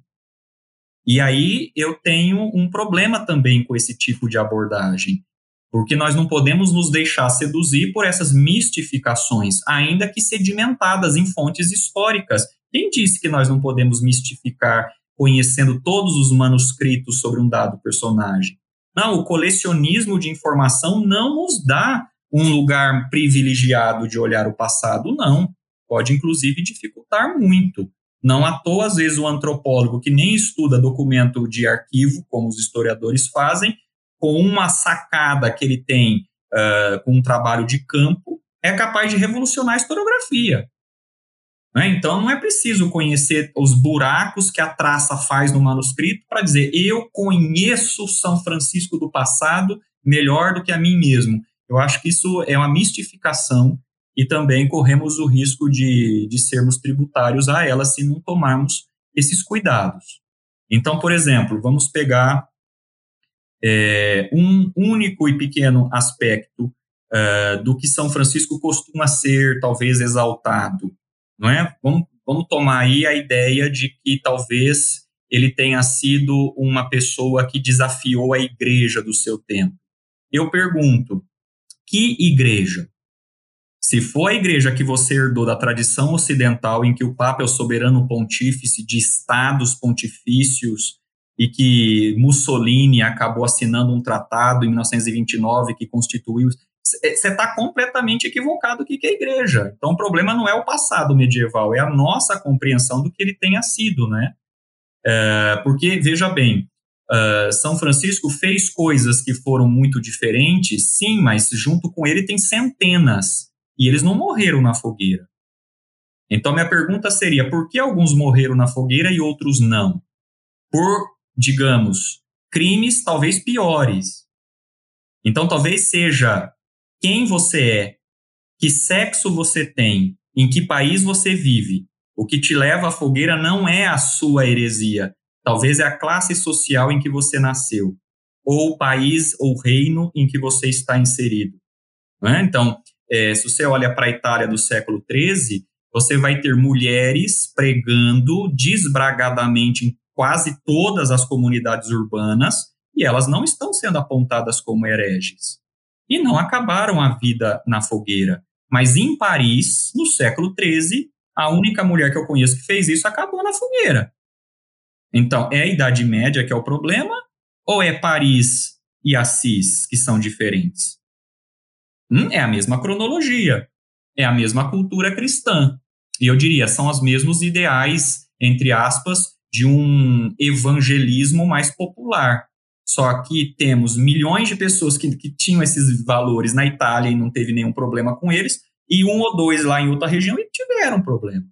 E aí eu tenho um problema também com esse tipo de abordagem, porque nós não podemos nos deixar seduzir por essas mistificações, ainda que sedimentadas em fontes históricas. Quem disse que nós não podemos mistificar conhecendo todos os manuscritos sobre um dado personagem? Não, o colecionismo de informação não nos dá um lugar privilegiado de olhar o passado, não. Pode, inclusive, dificultar muito. Não à toa, às vezes, o antropólogo que nem estuda documento de arquivo, como os historiadores fazem, com uma sacada que ele tem uh, com um trabalho de campo, é capaz de revolucionar a historiografia. Né? Então, não é preciso conhecer os buracos que a traça faz no manuscrito para dizer eu conheço São Francisco do passado melhor do que a mim mesmo. Eu acho que isso é uma mistificação e também corremos o risco de, de sermos tributários a ela se não tomarmos esses cuidados. Então, por exemplo, vamos pegar é, um único e pequeno aspecto uh, do que São Francisco costuma ser, talvez, exaltado não é? Vamos, vamos tomar aí a ideia de que talvez ele tenha sido uma pessoa que desafiou a igreja do seu tempo. Eu pergunto, que igreja? Se for a igreja que você herdou da tradição ocidental, em que o Papa é o soberano pontífice de estados pontifícios e que Mussolini acabou assinando um tratado em 1929 que constituiu você está completamente equivocado do que é igreja. Então, o problema não é o passado medieval, é a nossa compreensão do que ele tenha sido, né? É, porque, veja bem, uh, São Francisco fez coisas que foram muito diferentes, sim, mas junto com ele tem centenas, e eles não morreram na fogueira. Então, minha pergunta seria, por que alguns morreram na fogueira e outros não? Por, digamos, crimes talvez piores. Então, talvez seja quem você é, que sexo você tem, em que país você vive. O que te leva à fogueira não é a sua heresia, talvez é a classe social em que você nasceu, ou o país ou reino em que você está inserido. É? Então, é, se você olha para a Itália do século XIII, você vai ter mulheres pregando desbragadamente em quase todas as comunidades urbanas e elas não estão sendo apontadas como hereges e não acabaram a vida na fogueira, Mas em Paris, no século XIII, a única mulher que eu conheço que fez isso acabou na fogueira. Então, é a Idade Média que é o problema? Ou é Paris e Assis que são diferentes? Hum, é a mesma cronologia, é a mesma cultura cristã. E eu diria, são os mesmos ideais, entre aspas, de um evangelismo mais popular. Só que temos milhões de pessoas que, que tinham esses valores na Itália e não teve nenhum problema com eles, e um ou dois lá em outra região e tiveram problema.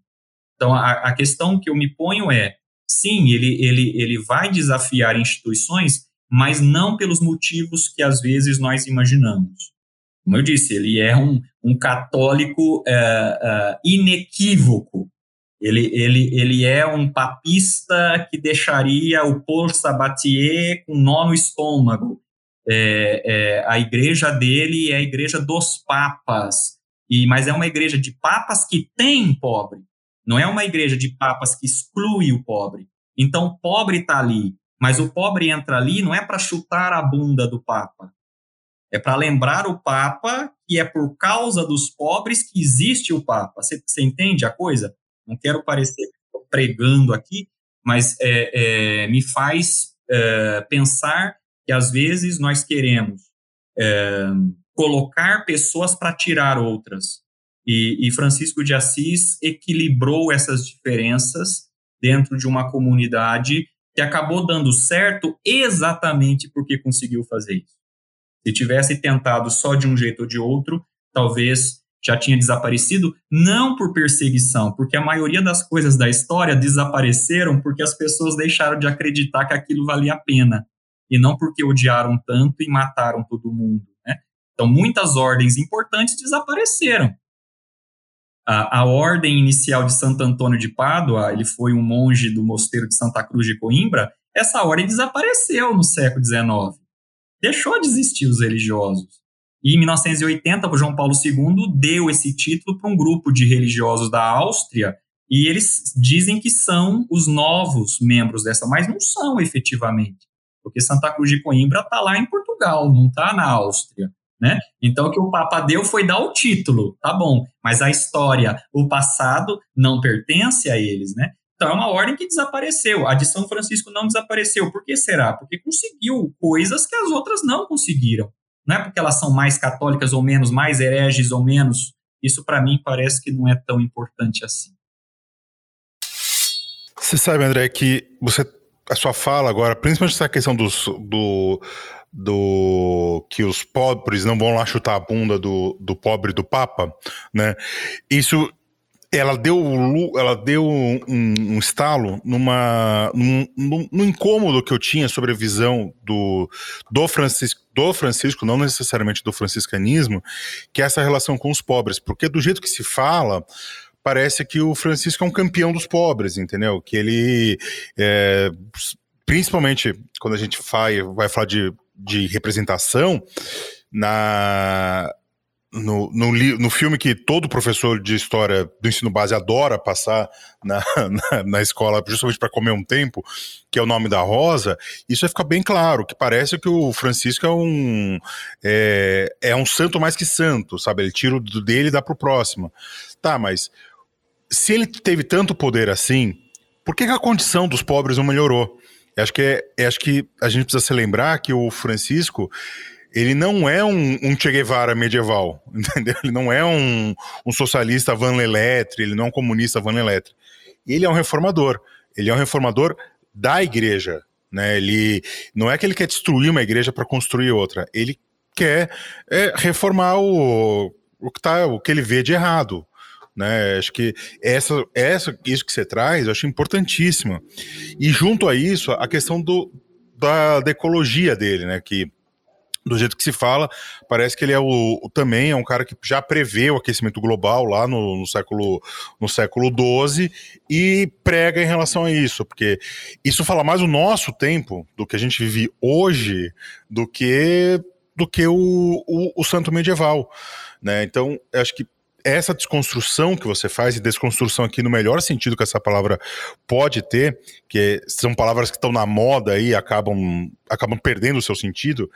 Então, a, a questão que eu me ponho é, sim, ele, ele, ele vai desafiar instituições, mas não pelos motivos que às vezes nós imaginamos. Como eu disse, ele é um, um católico é, é, inequívoco. Ele, ele, ele é um papista que deixaria o Paul Sabatier com nó no estômago. É, é, a igreja dele é a igreja dos papas, e mas é uma igreja de papas que tem pobre, não é uma igreja de papas que exclui o pobre. Então, o pobre está ali, mas o pobre entra ali não é para chutar a bunda do papa, é para lembrar o papa que é por causa dos pobres que existe o papa. Você, entende a coisa? Não quero parecer pregando aqui, mas é, é, me faz é, pensar que às vezes nós queremos é, colocar pessoas para tirar outras. E, e, Francisco de Assis equilibrou essas diferenças dentro de uma comunidade que acabou dando certo exatamente porque conseguiu fazer isso. Se tivesse tentado só de um jeito ou de outro, talvez já tinha desaparecido, não por perseguição, porque a maioria das coisas da história desapareceram porque as pessoas deixaram de acreditar que aquilo valia a pena, e não porque odiaram tanto e mataram todo mundo. Né? Então, muitas ordens importantes desapareceram. A, a, ordem inicial de Santo Antônio de Pádua, ele foi um monge do mosteiro de Santa Cruz de Coimbra, essa ordem desapareceu no século XIX. Deixou de existir os religiosos. E em 1980, o João Paulo II deu esse título para um grupo de religiosos da Áustria, e eles dizem que são os novos membros dessa, mas não são efetivamente, porque Santa Cruz de Coimbra está lá em Portugal, não está na Áustria. Né? Então, o que o Papa deu foi dar o título, tá bom, mas a história, o passado, não pertence a eles. Né? Então, é uma ordem que desapareceu. A de São Francisco não desapareceu. Por que será? Porque conseguiu coisas que as outras não conseguiram. Não é porque elas são mais católicas ou menos, mais hereges ou menos. Isso para mim parece que não é tão importante assim. Você sabe, André, que você a sua fala agora, principalmente essa questão dos, do, do que os pobres não vão lá chutar a bunda do, do pobre do Papa, né? Isso ela deu, ela deu um, um estalo numa, num, num, num, incômodo que eu tinha sobre a visão do, do, Francisco, do Francisco, não necessariamente do franciscanismo, que é essa relação com os pobres. Porque do jeito que se fala, parece que o Francisco é um campeão dos pobres, entendeu? Que ele, é, principalmente quando a gente vai, vai falar de, de representação, na no, no, no, filme que todo professor de história do ensino base adora passar na, na, na escola, justamente para comer um tempo, que é o nome da Rosa, isso vai ficar bem claro, que parece que o Francisco é um é, é um santo mais que santo, sabe? Ele tira o dele e dá pro próximo. Tá, mas se ele teve tanto poder assim, por que, que a condição dos pobres não melhorou? Acho que, é, acho que a gente precisa se lembrar que o Francisco ele não é um, um Che Guevara medieval, entendeu? Ele não é um, um socialista Van Leletre, ele não é um comunista Van Leletre. Ele é um reformador. Ele é um reformador da igreja, né? Ele não é que ele quer destruir uma igreja para construir outra. Ele quer é, reformar o, o que tá, o que ele vê de errado, né? Acho que essa, essa, isso que você traz, eu acho importantíssimo. E junto a isso, a questão do, da, da ecologia dele, né? Que do jeito que se fala, parece que ele é o, também é um cara que já prevê o aquecimento global lá no, no século no século XII e prega em relação a isso, porque isso fala mais o nosso tempo do que a gente vive hoje do que do que o, o, o santo medieval, né? Então, acho que essa desconstrução que você faz, e desconstrução aqui no melhor sentido que essa palavra pode ter, que são palavras que estão na moda e acabam, acabam perdendo o seu sentido,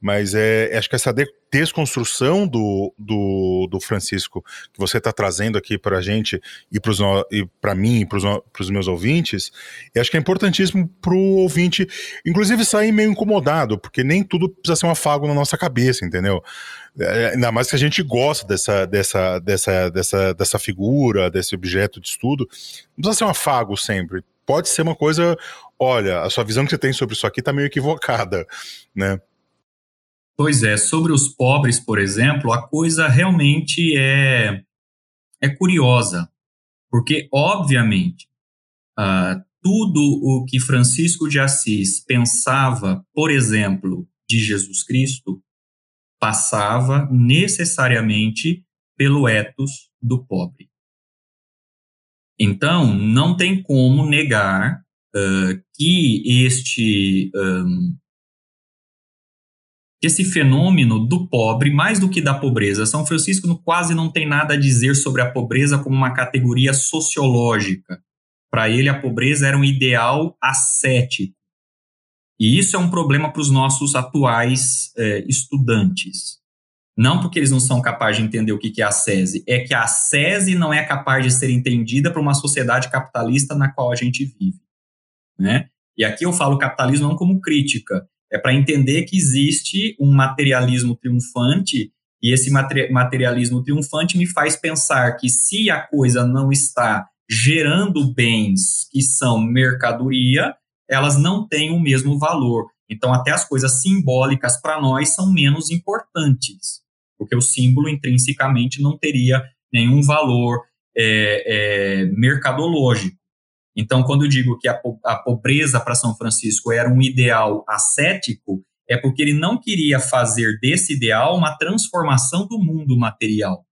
Mas é, acho que essa desconstrução do, do, do Francisco que você está trazendo aqui para a gente e para mim e para os meus ouvintes, acho que é importantíssimo para o ouvinte, inclusive sair meio incomodado, porque nem tudo precisa ser um afago na nossa cabeça, entendeu? É, ainda mais que a gente gosta dessa, dessa, dessa, dessa, dessa figura, desse objeto de estudo, não precisa ser um afago sempre. Pode ser uma coisa, olha, a sua visão que você tem sobre isso aqui está meio equivocada, né? Pois é, sobre os pobres, por exemplo, a coisa realmente é, é curiosa, porque, obviamente, uh, tudo o que Francisco de Assis pensava, por exemplo, de Jesus Cristo, passava necessariamente pelo etos do pobre. Então, não tem como negar uh, que este um, esse fenômeno do pobre, mais do que da pobreza, São Francisco quase não tem nada a dizer sobre a pobreza como uma categoria sociológica. Para ele, a pobreza era um ideal ascético, e isso é um problema para os nossos atuais é, estudantes. Não porque eles não são capazes de entender o que é a SESI, é que a SESI não é capaz de ser entendida para uma sociedade capitalista na qual a gente vive. Né? E aqui eu falo capitalismo não como crítica, é para entender que existe um materialismo triunfante, e esse materialismo triunfante me faz pensar que se a coisa não está gerando bens que são mercadoria, elas não têm o mesmo valor. Então, até as coisas simbólicas para nós são menos importantes, porque o símbolo intrinsecamente não teria nenhum valor é, é, mercadológico. Então, quando eu digo que a, a pobreza para São Francisco era um ideal ascético, é porque ele não queria fazer desse ideal uma transformação do mundo material.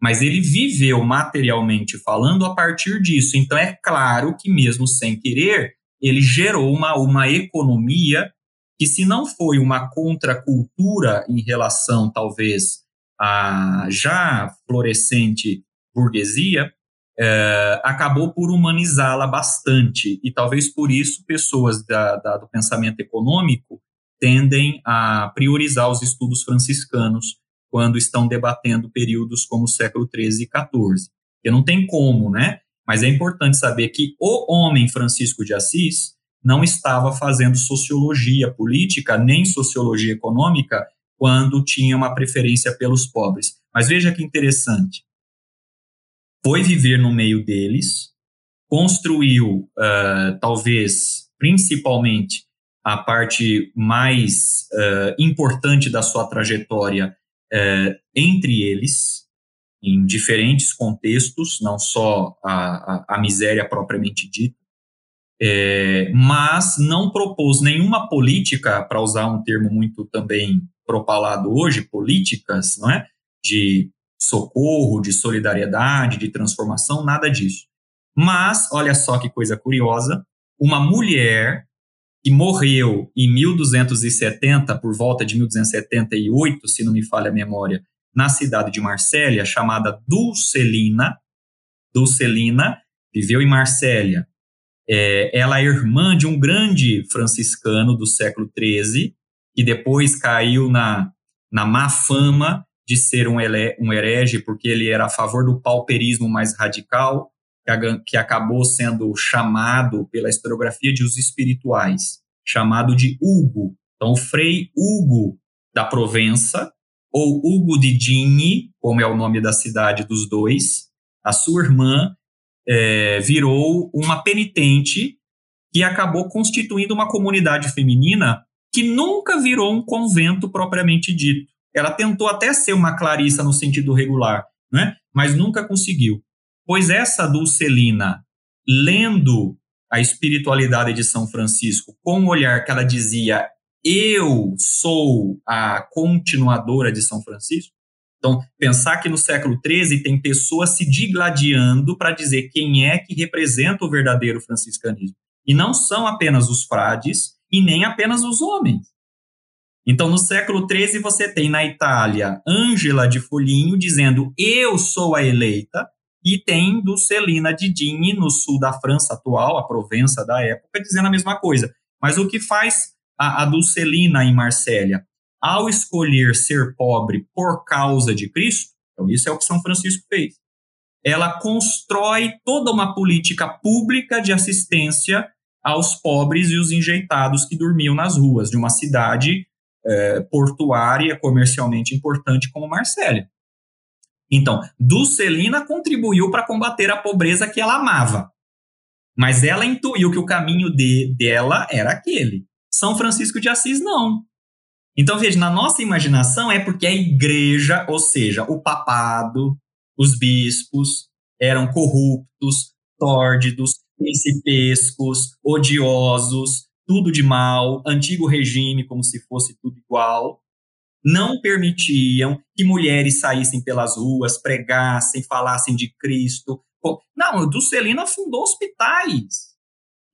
Mas ele viveu materialmente falando a partir disso. Então, é claro que, mesmo sem querer, ele gerou uma, uma economia que, se não foi uma contracultura em relação, talvez, à já florescente burguesia, é, acabou por humanizá-la bastante. E talvez por isso pessoas da, da, do pensamento econômico tendem a priorizar os estudos franciscanos quando estão debatendo períodos como o século XIII e XIV. Porque não tem como, né? Mas é importante saber que o homem Francisco de Assis não estava fazendo sociologia política nem sociologia econômica quando tinha uma preferência pelos pobres. Mas veja que interessante. Foi viver no meio deles, construiu, uh, talvez, principalmente, a parte mais uh, importante da sua trajetória uh, entre eles, em diferentes contextos, não só a, a, a miséria propriamente dita, é, mas não propôs nenhuma política, para usar um termo muito também propalado hoje, políticas, não é? De socorro, de solidariedade, de transformação, nada disso. Mas, olha só que coisa curiosa, uma mulher que morreu em 1270, por volta de 1278, se não me falha a memória, na cidade de Marsella, chamada Dulcelina. Dulcelina viveu em Marsella. É, ela é irmã de um grande franciscano do século XIII, que depois caiu na, na má fama de ser um, ele, um herege, porque ele era a favor do pauperismo mais radical, que, acabou sendo chamado pela historiografia de os espirituais, chamado de Hugo. Então, Frei Hugo da Provença, ou Hugo de Digne, como é o nome da cidade dos dois, a sua irmã é, virou uma penitente que acabou constituindo uma comunidade feminina que nunca virou um convento propriamente dito. Ela tentou até ser uma Clarissa no sentido regular, né? mas nunca conseguiu. Pois essa Dulcelina, lendo a espiritualidade de São Francisco com o olhar que ela dizia eu sou a continuadora de São Francisco. Então, pensar que no século XIII tem pessoas se digladiando para dizer quem é que representa o verdadeiro franciscanismo. E não são apenas os frades e nem apenas os homens. Então, no século XIII, você tem na Itália Ângela de Foligno dizendo eu sou a eleita, e tem Dulcelina de Digne, no sul da França atual, a Provença da época, dizendo a mesma coisa. Mas o que faz a, a Dulcelina em Marsella. ao escolher ser pobre por causa de Cristo, então isso é o que São Francisco fez. Ela constrói toda uma política pública de assistência aos pobres e os enjeitados que dormiam nas ruas de uma cidade é, portuária, comercialmente importante como Marsella. Então, Dulcelina contribuiu para combater a pobreza que ela amava, mas ela intuiu que o caminho de, dela era aquele. São Francisco de Assis não. Então, veja, na nossa imaginação é porque a igreja, ou seja, o papado, os bispos, eram corruptos, tórdidos, principescos, odiosos, tudo de mal, antigo regime como se fosse tudo igual, não permitiam que mulheres saíssem pelas ruas, pregassem, falassem de Cristo. Não, Dulcelina fundou hospitais.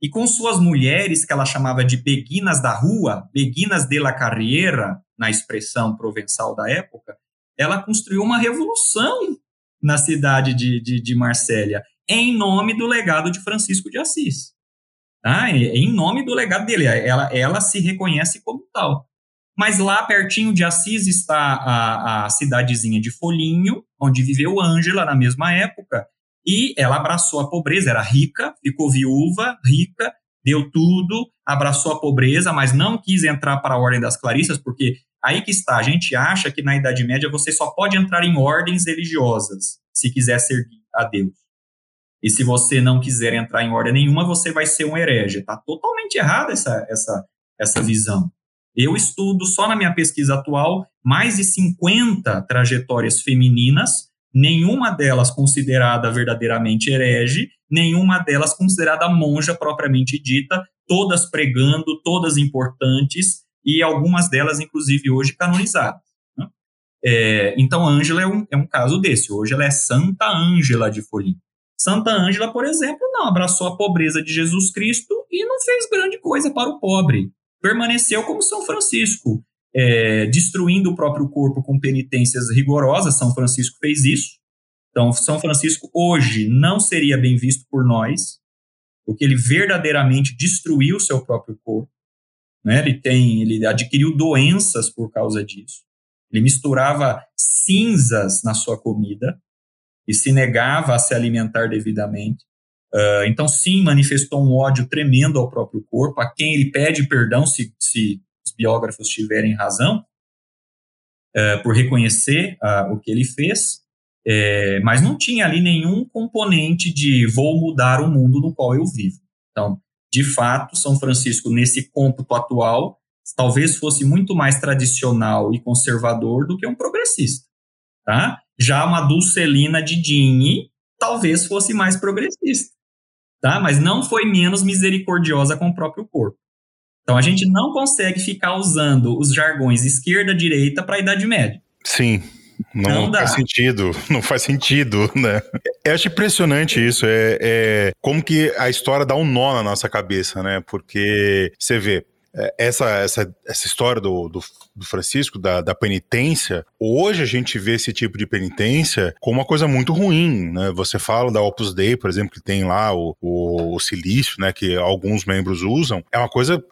E com suas mulheres, que ela chamava de beguinas da rua, beguinas de la carriera, na expressão provençal da época, ela construiu uma revolução na cidade de, de, de Marsella, em nome do legado de Francisco de Assis. Tá? Em nome do legado dele. Ela, ela se reconhece como tal. Mas lá pertinho de Assis está a, a cidadezinha de Folhinho, onde viveu Ângela na mesma época, e ela abraçou a pobreza, era rica, ficou viúva, rica, deu tudo, abraçou a pobreza, mas não quis entrar para a Ordem das Clarissas, porque aí que está, a gente acha que na Idade Média você só pode entrar em ordens religiosas, se quiser servir a Deus. E se você não quiser entrar em ordem nenhuma, você vai ser um herege. Está totalmente errada essa, essa, essa visão. Eu estudo, só na minha pesquisa atual, mais de 50 trajetórias femininas, nenhuma delas considerada verdadeiramente herege, nenhuma delas considerada monja propriamente dita, todas pregando, todas importantes, e algumas delas, inclusive, hoje canonizadas. Né? É, então, Ângela é um, é um caso desse. Hoje ela é Santa Ângela de Folim. Santa Ângela, por exemplo, não abraçou a pobreza de Jesus Cristo e não fez grande coisa para o pobre. Permaneceu como São Francisco, é, destruindo o próprio corpo com penitências rigorosas. São Francisco fez isso. Então, São Francisco hoje não seria bem visto por nós, porque ele verdadeiramente destruiu o seu próprio corpo. Né? Ele tem, ele adquiriu doenças por causa disso. Ele misturava cinzas na sua comida e se negava a se alimentar devidamente. Uh, então, sim, manifestou um ódio tremendo ao próprio corpo, a quem ele pede perdão, se, se os biógrafos tiverem razão, uh, por reconhecer uh, o que ele fez, é, mas não tinha ali nenhum componente de vou mudar o mundo no qual eu vivo. Então, de fato, São Francisco, nesse cômputo atual, talvez fosse muito mais tradicional e conservador do que um progressista. Tá? Já uma Dulcelina de Dini talvez fosse mais progressista, tá? Mas não foi menos misericordiosa com o próprio corpo. Então a gente não consegue ficar usando os jargões esquerda-direita para a Idade Média. Sim. Não, não faz sentido, não faz sentido, né? Eu acho impressionante isso, é, é, como que a história dá um nó na nossa cabeça, né? Porque você vê, essa, essa, essa história do, do, do Francisco, da, da, penitência, hoje a gente vê esse tipo de penitência como uma coisa muito ruim, né? Você fala da Opus Dei, por exemplo, que tem lá o, o, o silício, né, que alguns membros usam, é uma coisa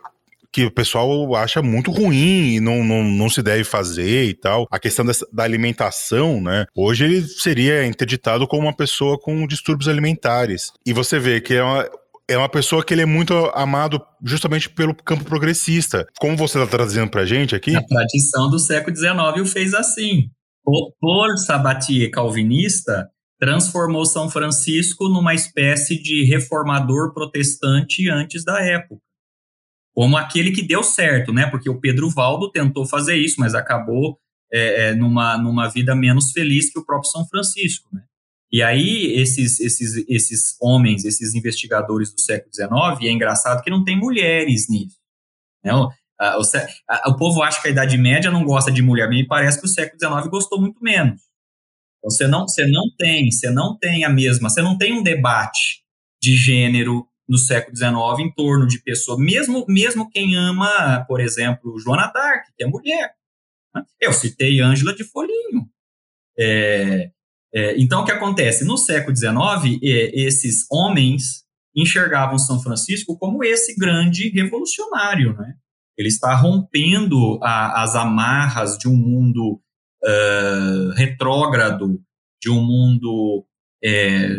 que o pessoal acha muito ruim e não, não, não se deve fazer e tal. A questão dessa, da alimentação, né? Hoje ele seria interditado como uma pessoa com distúrbios alimentares. E você vê que é uma, é uma pessoa que ele é muito amado justamente pelo campo progressista. Como você está trazendo para gente aqui? A tradição do século XIX o fez assim. O Paul Sabatier calvinista transformou São Francisco numa espécie de reformador protestante antes da época. Como aquele que deu certo, né? Porque o Pedro Valdo tentou fazer isso, mas acabou é, é numa, numa vida menos feliz que o próprio São Francisco, né? E aí, esses, esses, esses homens, esses investigadores do século XIX, é engraçado que não tem mulheres nisso. Né? O, a, o, a, o, povo acha que a Idade Média não gosta de mulher, me parece que o século XIX gostou muito menos. Então, você não, você não tem, você não tem a mesma, você não tem um debate de gênero no século XIX em torno de pessoas, mesmo, mesmo quem ama, por exemplo, Joana d'Arc, que é mulher. Né? Eu citei Ângela de Folhinho. É, é, então, o que acontece? No século XIX, é, esses homens enxergavam São Francisco como esse grande revolucionário, né? Ele está rompendo a, as amarras de um mundo uh, retrógrado, de um mundo é,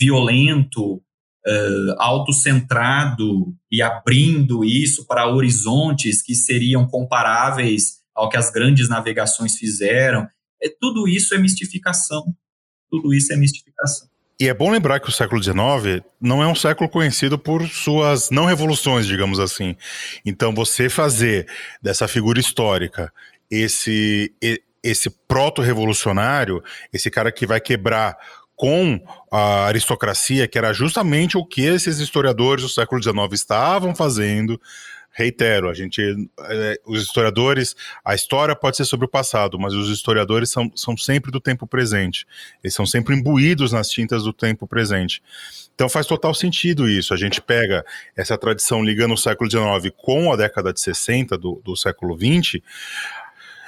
violento, uh, autocentrado e abrindo isso para horizontes que seriam comparáveis ao que as grandes navegações fizeram. É, tudo isso é mistificação. Tudo isso é mistificação. E é bom lembrar que o século XIX não é um século conhecido por suas não revoluções, digamos assim. Então, você fazer dessa figura histórica esse, esse proto-revolucionário, esse cara que vai quebrar com a aristocracia, que era justamente o que esses historiadores do século XIX estavam fazendo. Reitero, a gente, é, os historiadores, a história pode ser sobre o passado, mas os historiadores são, são sempre do tempo presente. Eles são sempre imbuídos nas tintas do tempo presente. Então faz total sentido isso. A gente pega essa tradição ligando o século XIX com a década de 60 do, do século XX,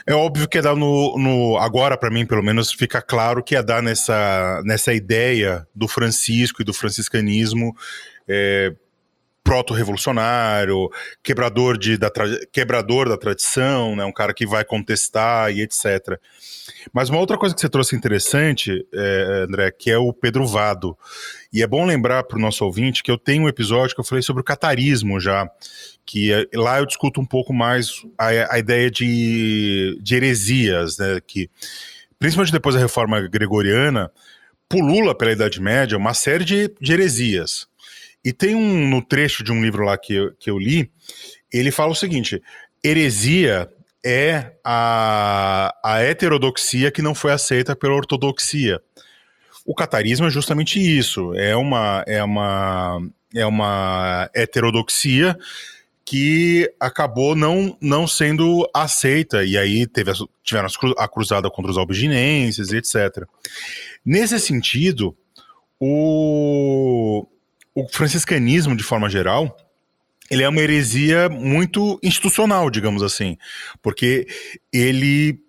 é óbvio que é dar no, no agora para mim pelo menos fica claro que é dar nessa nessa ideia do Francisco e do franciscanismo é, proto-revolucionário, quebrador, da, quebrador da tradição, né, um cara que vai contestar e etc. Mas uma outra coisa que você trouxe interessante, é, André, que é o Pedro Vado. E é bom lembrar para o nosso ouvinte que eu tenho um episódio que eu falei sobre o catarismo já, que é, lá eu discuto um pouco mais a, a ideia de, de heresias, né, que principalmente depois da reforma gregoriana, pulula pela Idade Média uma série de, de heresias. E tem um no trecho de um livro lá que eu, que eu li, ele fala o seguinte: heresia é a, a heterodoxia que não foi aceita pela ortodoxia. O catarismo é justamente isso, é uma, é uma, é uma heterodoxia que acabou não, não sendo aceita, e aí teve tiveram a cruzada contra os albiginenses, etc. Nesse sentido, o, o franciscanismo, de forma geral, ele é uma heresia muito institucional, digamos assim, porque ele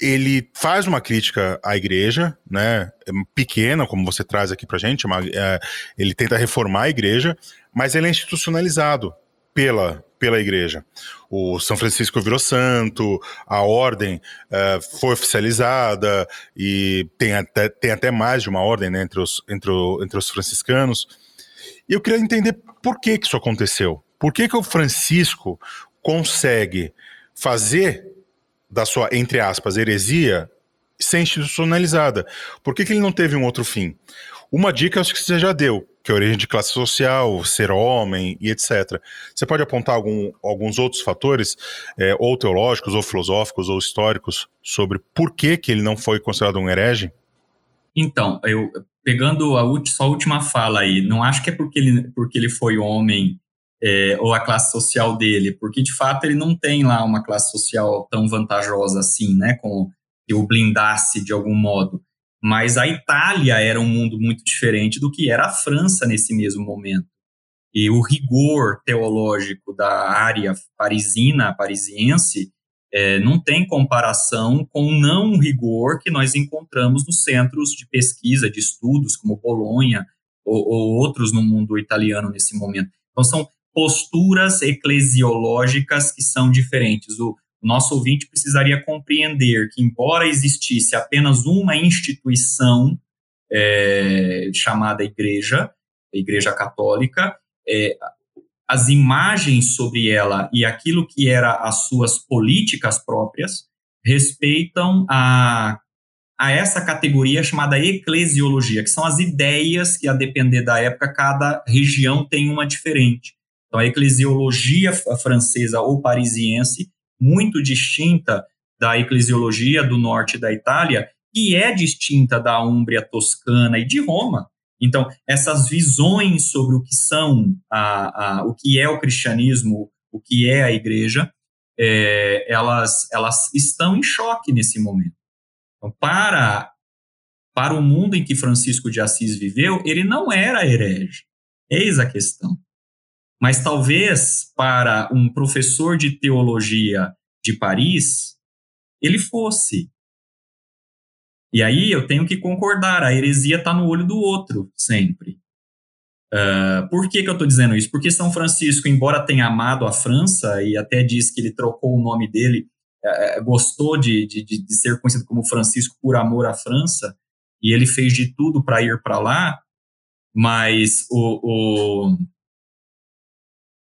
ele faz uma crítica à igreja, né, pequena, como você traz aqui pra gente, uma, é, ele tenta reformar a igreja, mas ele é institucionalizado pela, pela igreja. O São Francisco virou santo, a ordem é, foi oficializada e tem até, tem até mais de uma ordem né, entre, os, entre, o, entre os franciscanos. E eu queria entender por que, que isso aconteceu. Por que, que o Francisco consegue fazer da sua, entre aspas, heresia ser institucionalizada? Por que, que ele não teve um outro fim? Uma dica acho que você já deu, que é a origem de classe social, ser homem e etc. Você pode apontar algum, alguns outros fatores, é, ou teológicos, ou filosóficos, ou históricos, sobre por que, que ele não foi considerado um herege? Então, eu pegando a sua última fala aí, não acho que é porque ele, porque ele foi homem é, ou a classe social dele, porque de fato ele não tem lá uma classe social tão vantajosa assim, né, com que o blindasse de algum modo. Mas a Itália era um mundo muito diferente do que era a França nesse mesmo momento. E o rigor teológico da área parisina, parisiense, é, não tem comparação com o não rigor que nós encontramos nos centros de pesquisa, de estudos, como Bolonha ou, ou outros no mundo italiano nesse momento. Então, são posturas eclesiológicas que são diferentes. O, o nosso ouvinte precisaria compreender que, embora existisse apenas uma instituição é, chamada Igreja, a Igreja Católica, é, as imagens sobre ela e aquilo que era as suas políticas próprias respeitam a, a essa categoria chamada eclesiologia, que são as ideias que, a depender da época, cada região tem uma diferente. Então, a eclesiologia francesa ou parisiense, muito distinta da eclesiologia do norte da Itália, que é distinta da Úmbria toscana e de Roma. Então, essas visões sobre o que são, a, a, o que é o cristianismo, o que é a igreja, é, elas, elas estão em choque nesse momento. Então, para, para o mundo em que Francisco de Assis viveu, ele não era herege. Eis a questão. Mas talvez para um professor de teologia de Paris, ele fosse. E aí eu tenho que concordar, a heresia está no olho do outro, sempre. Uh, por que, que eu estou dizendo isso? Porque São Francisco, embora tenha amado a França e até diz que ele trocou o nome dele, uh, gostou de, de, de, ser conhecido como Francisco por amor à França, e ele fez de tudo para ir para lá, mas o, o,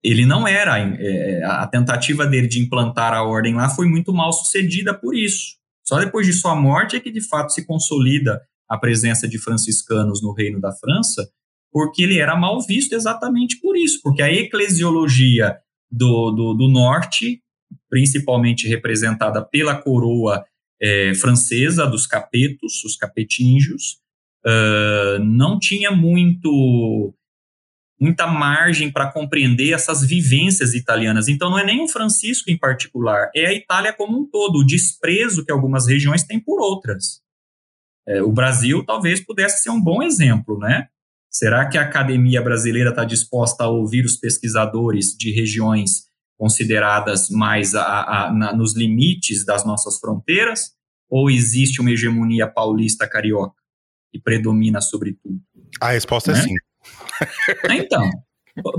ele não era. É, a tentativa dele de implantar a ordem lá foi muito mal sucedida por isso. Só depois de sua morte é que de fato se consolida a presença de franciscanos no reino da França porque ele era mal visto exatamente por isso, porque a eclesiologia do, do, do norte, principalmente representada pela coroa é, francesa dos capetos, os capetingios, uh, não tinha muito muita margem para compreender essas vivências italianas. Então, não é nem o Francisco em particular, é a Itália como um todo, o desprezo que algumas regiões têm por outras. É, o Brasil talvez pudesse ser um bom exemplo, né? Será que a academia brasileira está disposta a ouvir os pesquisadores de regiões consideradas mais a, a, na, nos limites das nossas fronteiras? Ou existe uma hegemonia paulista carioca que predomina sobre tudo? A resposta é né? é sim. Então,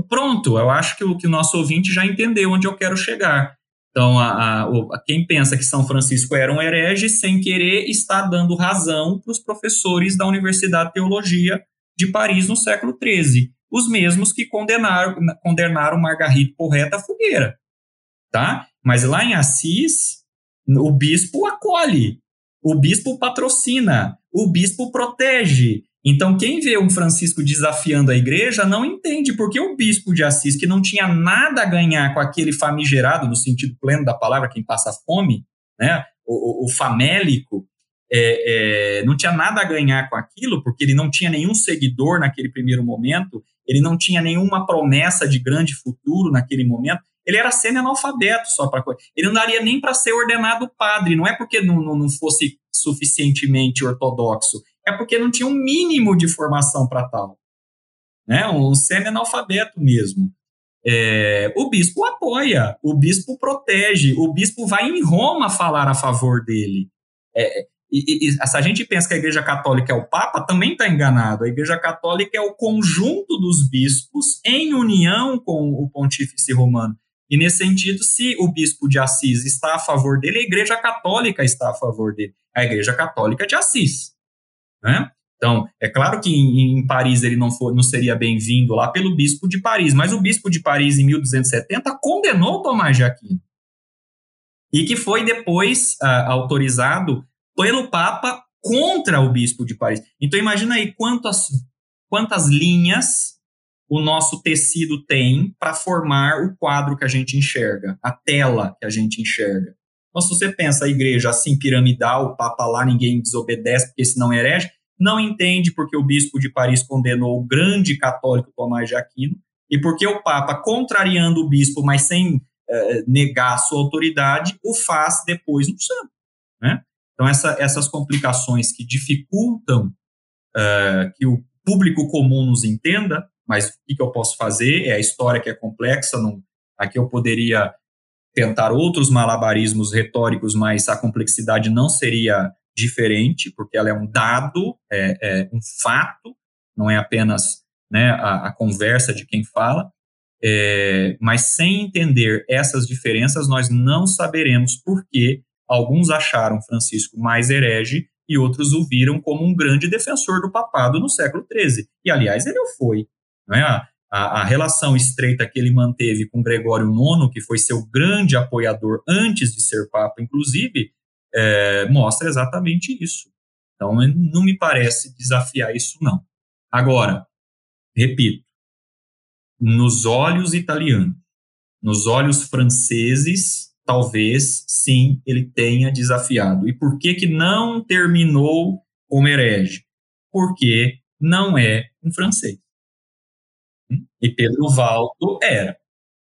pronto, eu acho que o, que o nosso ouvinte já entendeu onde eu quero chegar. Então, a, a, quem pensa que São Francisco era um herege, sem querer, está dando razão para os professores da Universidade de Teologia de Paris no século XIII, os mesmos que condenaram, condenaram Margarite Porreta à fogueira. Tá? Mas lá em Assis, o bispo acolhe, o bispo patrocina, o bispo protege. Então, quem vê um Francisco desafiando a igreja não entende porque o bispo de Assis, que não tinha nada a ganhar com aquele famigerado, no sentido pleno da palavra, quem passa fome, né? o, o, famélico, é, é, não tinha nada a ganhar com aquilo, porque ele não tinha nenhum seguidor naquele primeiro momento, ele não tinha nenhuma promessa de grande futuro naquele momento. Ele era semi-analfabeto só para Ele não daria nem para ser ordenado padre, não é porque não, não, não fosse suficientemente ortodoxo, é porque não tinha um mínimo de formação para tal. Né? Um semi-analfabeto mesmo. É, o bispo apoia, o bispo protege, o bispo vai em Roma falar a favor dele. É, e, e, se a gente pensa que a Igreja Católica é o Papa, também está enganado. A Igreja Católica é o conjunto dos bispos em união com o Pontífice Romano. E nesse sentido, se o bispo de Assis está a favor dele, a Igreja Católica está a favor dele. A Igreja Católica de Assis. Né? Então, é claro que em, Paris ele não, for, não seria bem-vindo lá pelo bispo de Paris, mas o bispo de Paris, em 1270, condenou Tomás de Aquino. E que foi depois uh, autorizado pelo Papa contra o bispo de Paris. Então imagina aí quantas, quantas linhas o nosso tecido tem para formar o quadro que a gente enxerga, a tela que a gente enxerga. Então, se você pensa a igreja assim, piramidal, o Papa lá, ninguém desobedece porque senão é herege, não entende porque o bispo de Paris condenou o grande católico Tomás de Aquino e porque o Papa, contrariando o bispo, mas sem eh, negar a sua autoridade, o faz depois no santo. Né? Então, essa, essas complicações que dificultam uh, que o público comum nos entenda, mas o que, que, eu posso fazer? É a história que é complexa, não, aqui eu poderia tentar outros malabarismos retóricos, mas a complexidade não seria diferente, porque ela é um dado, é, é um fato, não é apenas né, a, a conversa de quem fala. É, mas sem entender essas diferenças, nós não saberemos por que Alguns acharam Francisco mais herege e outros o viram como um grande defensor do papado no século XIII. E, aliás, ele o foi. Não é? A, a, relação estreita que ele manteve com Gregório IX, que foi seu grande apoiador antes de ser papa, inclusive, é, mostra exatamente isso. Então, não me parece desafiar isso, não. Agora, repito, nos olhos italianos, nos olhos franceses, talvez sim ele tenha desafiado. E por que que não terminou como herege? Porque não é um francês. E Pedro Valdo era,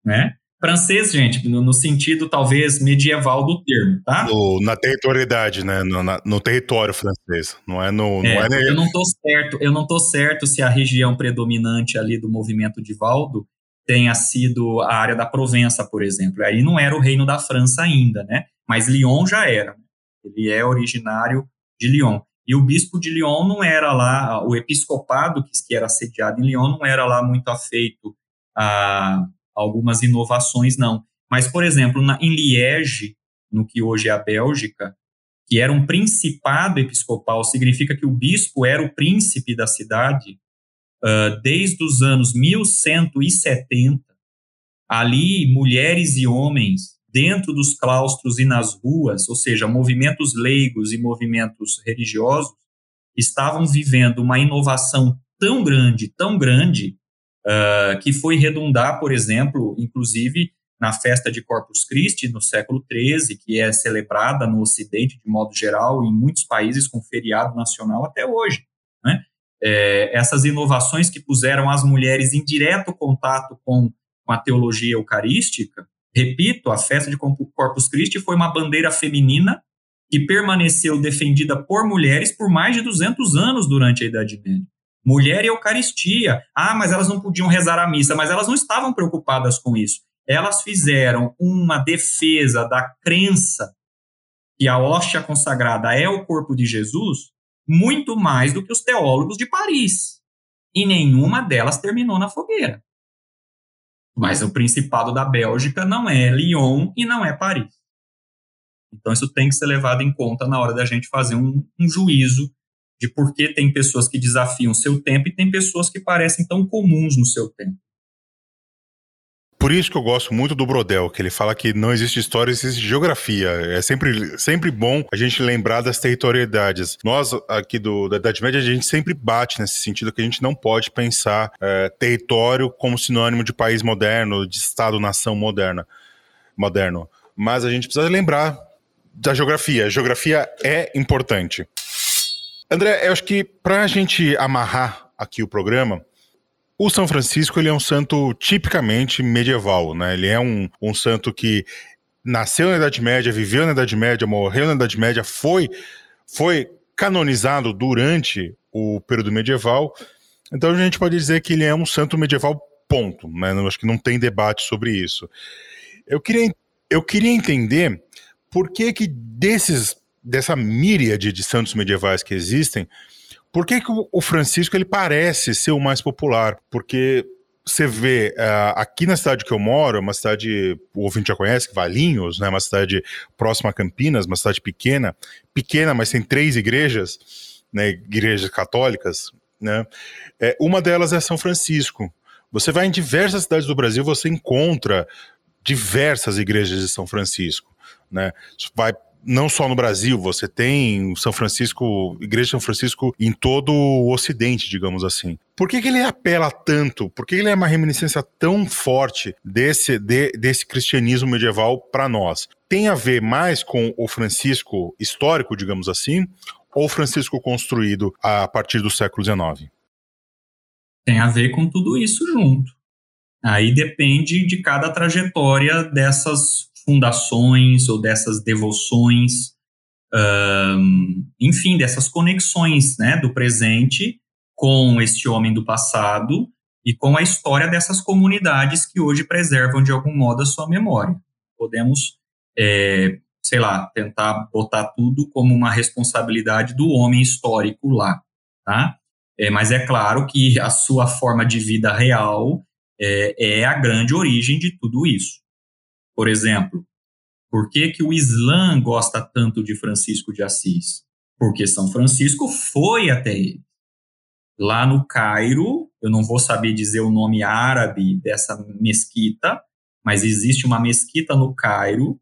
né? Francês, gente, no, no sentido talvez medieval do termo, tá? No, na territorialidade, né? No, na, no, território francês, não é no. Não é, é eu não tô certo, eu não tô certo se a região predominante ali do movimento de Valdo tenha sido a área da Provença, por exemplo. Aí não era o reino da França ainda, né? Mas Lyon já era. Ele é originário de Lyon. E o bispo de Lyon não era lá, o episcopado que era sediado em Lyon não era lá muito afeito a algumas inovações, não. Mas, por exemplo, na, em Liege, no que hoje é a Bélgica, que era um principado episcopal, significa que o bispo era o príncipe da cidade, uh, desde os anos 1170. Ali, mulheres e homens dentro dos claustros e nas ruas, ou seja, movimentos leigos e movimentos religiosos, estavam vivendo uma inovação tão grande, tão grande, uh, que foi redundar, por exemplo, inclusive na festa de Corpus Christi, no século XIII, que é celebrada no Ocidente de modo geral, em muitos países com feriado nacional até hoje. Né? É, essas inovações que puseram as mulheres em direto contato com, com a teologia eucarística Repito, a festa de Corpus Christi foi uma bandeira feminina que permaneceu defendida por mulheres por mais de 200 anos durante a Idade Média. Mulher e Eucaristia. Ah, mas elas não podiam rezar a missa, mas elas não estavam preocupadas com isso. Elas fizeram uma defesa da crença que a hóstia consagrada é o corpo de Jesus muito mais do que os teólogos de Paris. E nenhuma delas terminou na fogueira. Mas o Principado da Bélgica não é Lyon e não é Paris. Então, isso tem que ser levado em conta na hora da gente fazer um, um juízo de por que tem pessoas que desafiam seu tempo e tem pessoas que parecem tão comuns no seu tempo. Por isso que eu gosto muito do Brodel, que ele fala que não existe história, existe geografia. É sempre, sempre bom a gente lembrar das territorialidades. Nós, aqui do, da Idade Média, a gente sempre bate nesse sentido que a gente não pode pensar é, território como sinônimo de país moderno, de Estado-nação moderna, moderno. Mas a gente precisa lembrar da geografia. A geografia é importante. André, eu acho que para a gente amarrar aqui o programa, o São Francisco ele é um santo tipicamente medieval, né? Ele é um, um santo que nasceu na Idade Média, viveu na Idade Média, morreu na Idade Média, foi, foi canonizado durante o período medieval. Então a gente pode dizer que ele é um santo medieval, ponto. Né? Acho que não tem debate sobre isso. Eu queria, eu queria entender por que, que desses, dessa míriade de santos medievais que existem, por que, que o Francisco ele parece ser o mais popular? Porque você vê uh, aqui na cidade que eu moro, uma cidade, o ouvinte já conhece, Valinhos, né, uma cidade próxima a Campinas, uma cidade pequena, pequena, mas tem três igrejas, né, igrejas católicas, né, é, uma delas é São Francisco. Você vai em diversas cidades do Brasil, você encontra diversas igrejas de São Francisco, né, vai não só no Brasil, você tem São Francisco, Igreja de São Francisco em todo o Ocidente, digamos assim. Por que, que ele apela tanto? Por que ele é uma reminiscência tão forte desse, de, desse cristianismo medieval para nós? Tem a ver mais com o Francisco histórico, digamos assim, ou o Francisco construído a partir do século XIX? Tem a ver com tudo isso junto. Aí depende de cada trajetória dessas fundações ou dessas devoções, um, enfim, dessas conexões né, do presente com este homem do passado e com a história dessas comunidades que hoje preservam de algum modo a sua memória. Podemos, é, sei lá, tentar botar tudo como uma responsabilidade do homem histórico lá, tá? É, mas é claro que a sua forma de vida real é, é a grande origem de tudo isso. Por exemplo, por que, que o Islã gosta tanto de Francisco de Assis? Porque São Francisco foi até ele. Lá no Cairo, eu não vou saber dizer o nome árabe dessa mesquita, mas existe uma mesquita no Cairo,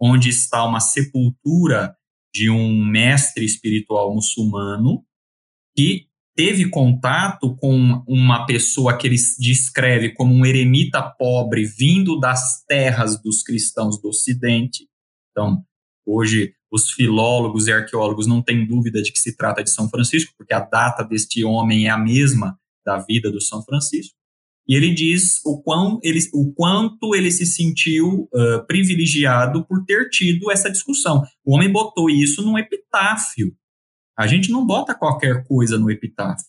onde está uma sepultura de um mestre espiritual muçulmano que teve contato com uma pessoa que ele descreve como um eremita pobre vindo das terras dos cristãos do Ocidente. Então, hoje, os filólogos e arqueólogos não têm dúvida de que se trata de São Francisco, porque a data deste homem é a mesma da vida do São Francisco. E ele diz o, quão ele, o quanto ele se sentiu uh, privilegiado por ter tido essa discussão. O homem botou isso num epitáfio a gente não bota qualquer coisa no epitáfio,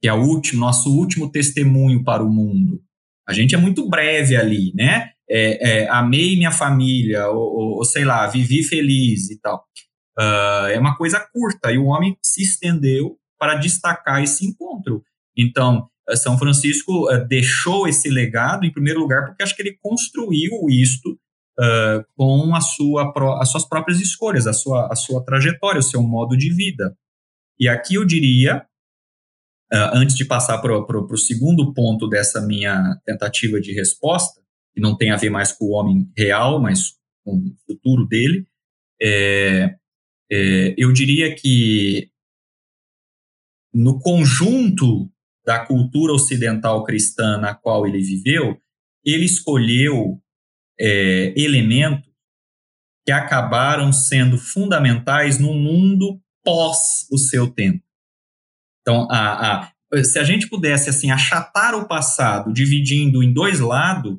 que é o último, nosso último testemunho para o mundo. A gente é muito breve ali, né? É, é, amei minha família, ou, ou, sei lá, vivi feliz e tal. uh, é uma coisa curta, e o homem se estendeu para destacar esse encontro. Então, São Francisco uh, deixou esse legado, em primeiro lugar, porque acho que ele construiu isto uh, com a sua, as suas próprias escolhas, a sua, a sua trajetória, o seu modo de vida. E aqui eu diria, uh, antes de passar para o segundo ponto dessa minha tentativa de resposta, que não tem a ver mais com o homem real, mas com o futuro dele, é, é, eu diria que no conjunto da cultura ocidental cristã na qual ele viveu, ele escolheu é, elementos que acabaram sendo fundamentais no mundo pós o seu tempo. Então, a, a, se a gente pudesse assim achatar o passado, dividindo em dois lados,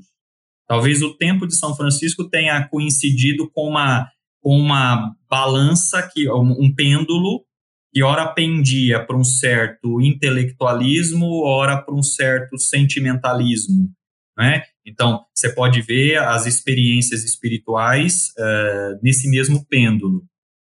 talvez o tempo de São Francisco tenha coincidido com uma com uma balança que um pêndulo que ora pendia para um certo intelectualismo, ora para um certo sentimentalismo, né? Então, você pode ver as experiências espirituais uh, nesse mesmo pêndulo.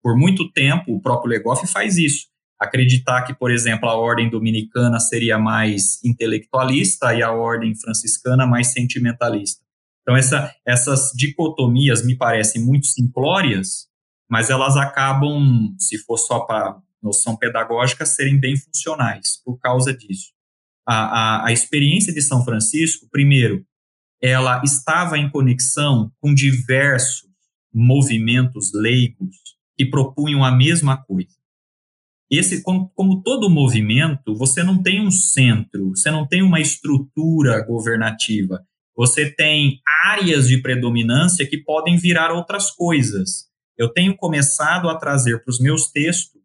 Por muito tempo, o próprio Legoff faz isso. Acreditar que, por exemplo, a ordem dominicana seria mais intelectualista e a ordem franciscana mais sentimentalista. Então, essa, essas dicotomias me parecem muito simplórias, mas elas acabam, se for só para noção pedagógica, serem bem funcionais por causa disso. A, a, a experiência de São Francisco, primeiro, ela estava em conexão com diversos movimentos leigos que propunham a mesma coisa. Esse, como, como, todo movimento, você não tem um centro, você não tem uma estrutura governativa, você tem áreas de predominância que podem virar outras coisas. Eu tenho começado a trazer para os meus textos,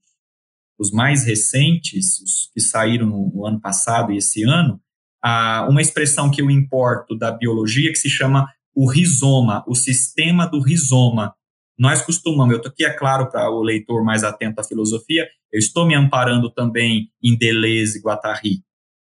os mais recentes, os que saíram no, no ano passado e esse ano, a, uma expressão que eu importo da biologia que se chama o rizoma, o sistema do rizoma. Nós costumamos, eu estou aqui, é claro, para o leitor mais atento à filosofia, eu estou me amparando também em Deleuze e Guattari,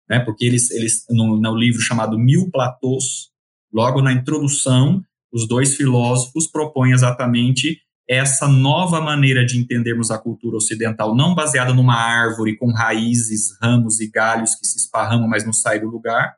né, porque eles, eles no, no livro chamado Mil Platôs, logo na introdução, os dois filósofos propõem exatamente essa nova maneira de entendermos a cultura ocidental, não baseada numa árvore com raízes, ramos e galhos que se esparramam, mas não saem do lugar,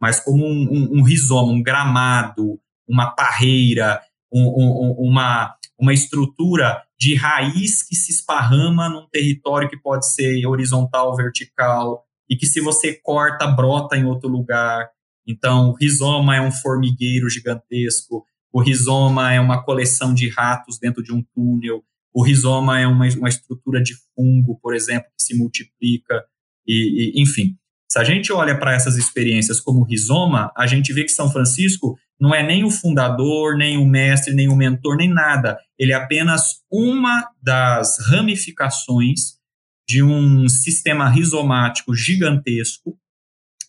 mas como um, um, um rizoma, um gramado, uma parreira, um, uma, uma estrutura de raiz que se esparrama num território que pode ser horizontal, vertical, e que se você corta, brota em outro lugar. Então, o rizoma é um formigueiro gigantesco, o rizoma é uma coleção de ratos dentro de um túnel. O rizoma é uma, uma estrutura de fungo, por exemplo, que se multiplica. E, e enfim, se a gente olha para essas experiências como rizoma, a gente vê que São Francisco não é nem o fundador, nem o mestre, nem o mentor, nem nada. Ele é apenas uma das ramificações de um sistema rizomático gigantesco,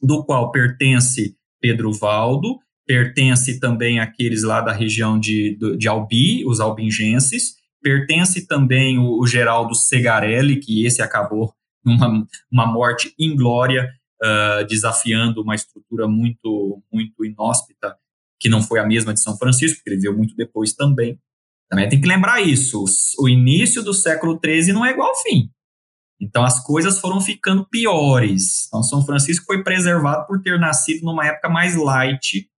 do qual pertence Pedro Valdo, pertence também àqueles lá da região de, de Albi, os albingenses, pertence também o, o Geraldo Segarelli, que esse acabou numa uma morte inglória, uh, desafiando uma estrutura muito, muito inóspita, que não foi a mesma de São Francisco, que ele veio muito depois também. Também tem que lembrar isso, o início do século XIII não é igual ao fim. Então as coisas foram ficando piores. Então São Francisco foi preservado por ter nascido numa época mais light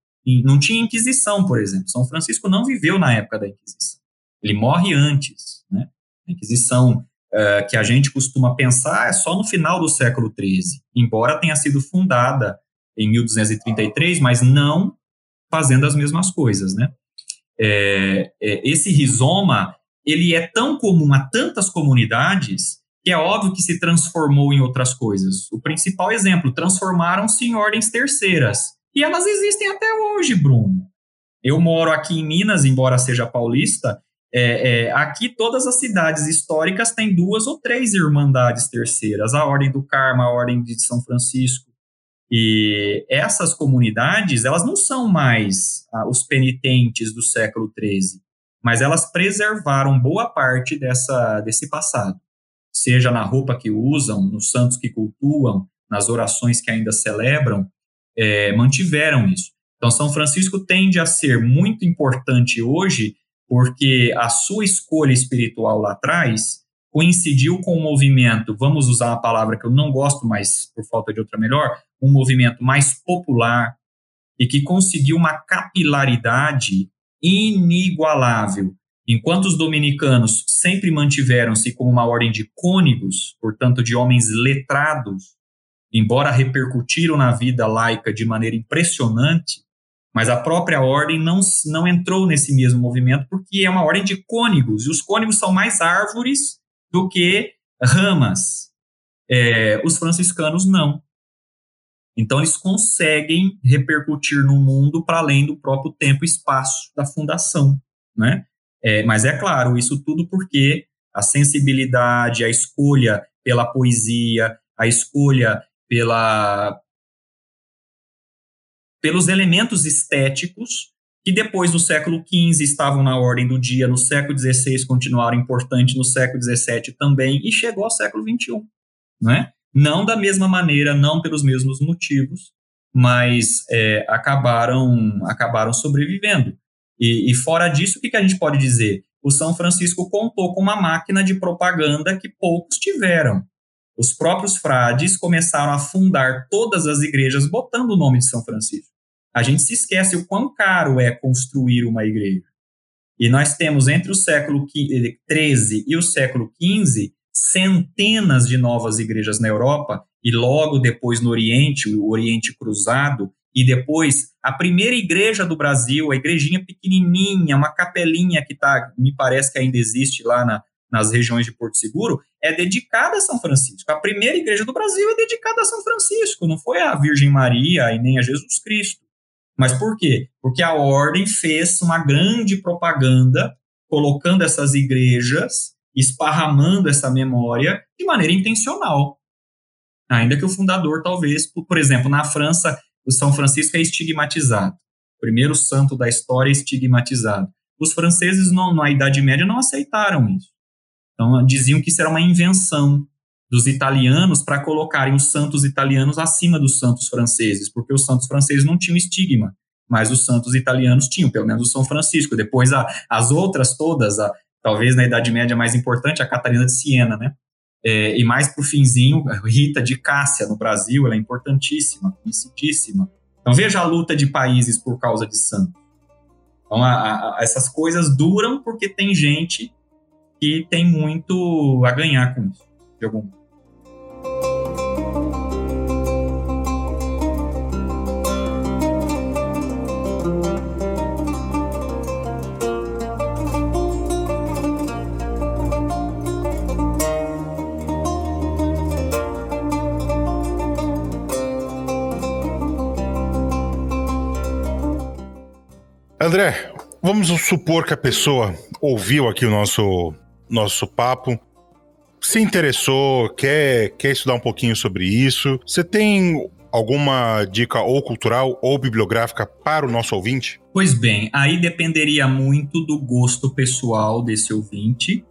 não tinha Inquisição, por exemplo. São Francisco não viveu na época da Inquisição. Ele morre antes. Né? A Inquisição uh, que a gente costuma pensar é só no final do século XIII, embora tenha sido fundada em 1233, mas não fazendo as mesmas coisas. Né? É, é, esse rizoma ele é tão comum a tantas comunidades que é óbvio que se transformou em outras coisas. O principal exemplo, transformaram-se em ordens terceiras. E elas existem até hoje, Bruno. Eu moro aqui em Minas, embora seja paulista, é, é, aqui todas as cidades históricas têm duas ou três irmandades terceiras, a Ordem do Carmo, a Ordem de São Francisco. E essas comunidades, elas não são mais ah, os penitentes do século XIII, mas elas preservaram boa parte dessa, desse passado, seja na roupa que usam, nos santos que cultuam, nas orações que ainda celebram, é, mantiveram isso. Então, São Francisco tende a ser muito importante hoje porque a sua escolha espiritual lá atrás coincidiu com um movimento, vamos usar uma palavra que eu não gosto, mas por falta de outra melhor, um movimento mais popular e que conseguiu uma capilaridade inigualável. Enquanto os dominicanos sempre mantiveram-se como uma ordem de cônigos, portanto de homens letrados, embora repercutiram na vida laica de maneira impressionante, mas a própria ordem não, não entrou nesse mesmo movimento porque é uma ordem de cônigos, e os cônigos são mais árvores do que ramas. É, os franciscanos não. Então, eles conseguem repercutir no mundo para além do próprio tempo e espaço da fundação. Né? É, mas é claro, isso tudo porque a sensibilidade, a escolha pela poesia, a escolha pela, pelos elementos estéticos que depois do século XV estavam na ordem do dia, no século XVI continuaram importantes, no século XVII também, e chegou ao século XXI. Né? Não da mesma maneira, não pelos mesmos motivos, mas é, acabaram, acabaram sobrevivendo. E, e fora disso, o que, que a gente pode dizer? O São Francisco contou com uma máquina de propaganda que poucos tiveram. Os próprios frades começaram a fundar todas as igrejas botando o nome de São Francisco. A gente se esquece o quão caro é construir uma igreja. E nós temos entre o século XIII e o século XV centenas de novas igrejas na Europa e logo depois no Oriente, o Oriente Cruzado, e depois a primeira igreja do Brasil, a igrejinha pequenininha, uma capelinha que tá, me parece que ainda existe lá na, nas regiões de Porto Seguro, é dedicada a São Francisco. A primeira igreja do Brasil é dedicada a São Francisco, não foi a Virgem Maria e nem a Jesus Cristo. Mas por quê? Porque a ordem fez uma grande propaganda colocando essas igrejas, esparramando essa memória de maneira intencional. Ainda que o fundador, talvez, por exemplo, na França, o São Francisco é estigmatizado. O primeiro santo da história é estigmatizado. Os franceses, não, na Idade Média, não aceitaram isso. Então, diziam que isso era uma invenção dos italianos para colocarem os santos italianos acima dos santos franceses, porque os santos franceses não tinham estigma, mas os santos italianos tinham, pelo menos o São Francisco. Depois, a, as outras todas, a, talvez na Idade Média mais importante, a Catarina de Siena, né? É, e mais para o finzinho, Rita de Cássia, no Brasil, ela é importantíssima, conhecidíssima. Então, veja a luta de países por causa de santos. Então, a, essas coisas duram porque tem gente que tem muito a ganhar com isso, de algum. André, vamos supor que a pessoa ouviu aqui o nosso, nosso papo, se interessou, quer, quer estudar um pouquinho sobre isso. Você tem alguma dica ou cultural ou bibliográfica para o nosso ouvinte? Pois bem, aí dependeria muito do gosto pessoal desse ouvinte,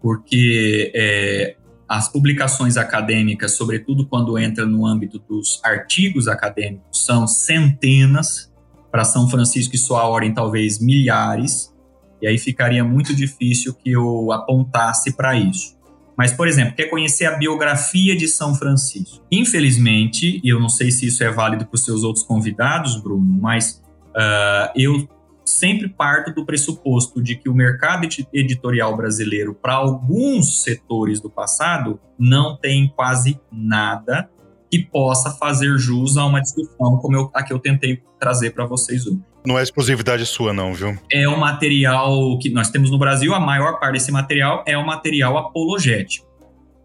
porque é, as publicações acadêmicas, sobretudo quando entra no âmbito dos artigos acadêmicos, são centenas para São Francisco e sua ordem talvez milhares, e aí ficaria muito difícil que eu apontasse para isso. Mas, por exemplo, quer conhecer a biografia de São Francisco? Infelizmente, e eu não sei se isso é válido para os seus outros convidados, Bruno, mas uh, eu sempre parto do pressuposto de que o mercado editorial brasileiro, para alguns setores do passado, não tem quase nada que possa fazer jus a uma discussão como eu, a que eu tentei trazer para vocês hoje. Não é exclusividade sua, não, viu? É o material que nós temos no Brasil, a maior parte desse material é o material apologético.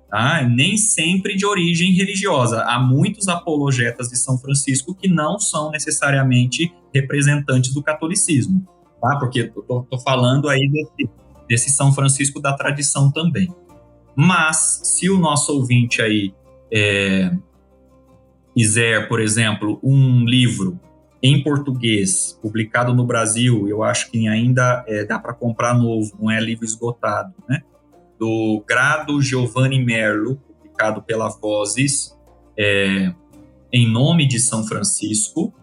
Tá? Nem sempre de origem religiosa. Há muitos apologetas de São Francisco que não são necessariamente representantes do catolicismo. Tá? Porque eu estou falando aí desse, desse São Francisco da tradição também. Mas, se o nosso ouvinte aí é, quiser, por exemplo, um livro em português, publicado no Brasil, eu acho que ainda é, dá para comprar novo, não é livro esgotado, né? Do Grado Giovanni Merlo, publicado pela Vozes, é, em nome de São Francisco.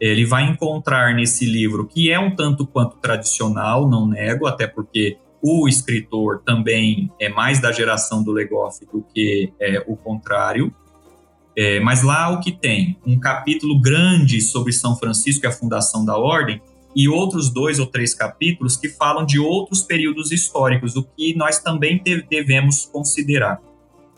ele vai encontrar nesse livro, que é um tanto quanto tradicional, não nego, até porque o escritor também é mais da geração do Legoff do que é, o contrário. É, mas lá o que tem? Um capítulo grande sobre São Francisco e a fundação da ordem, e outros dois ou três capítulos que falam de outros períodos históricos, o que nós também devemos considerar.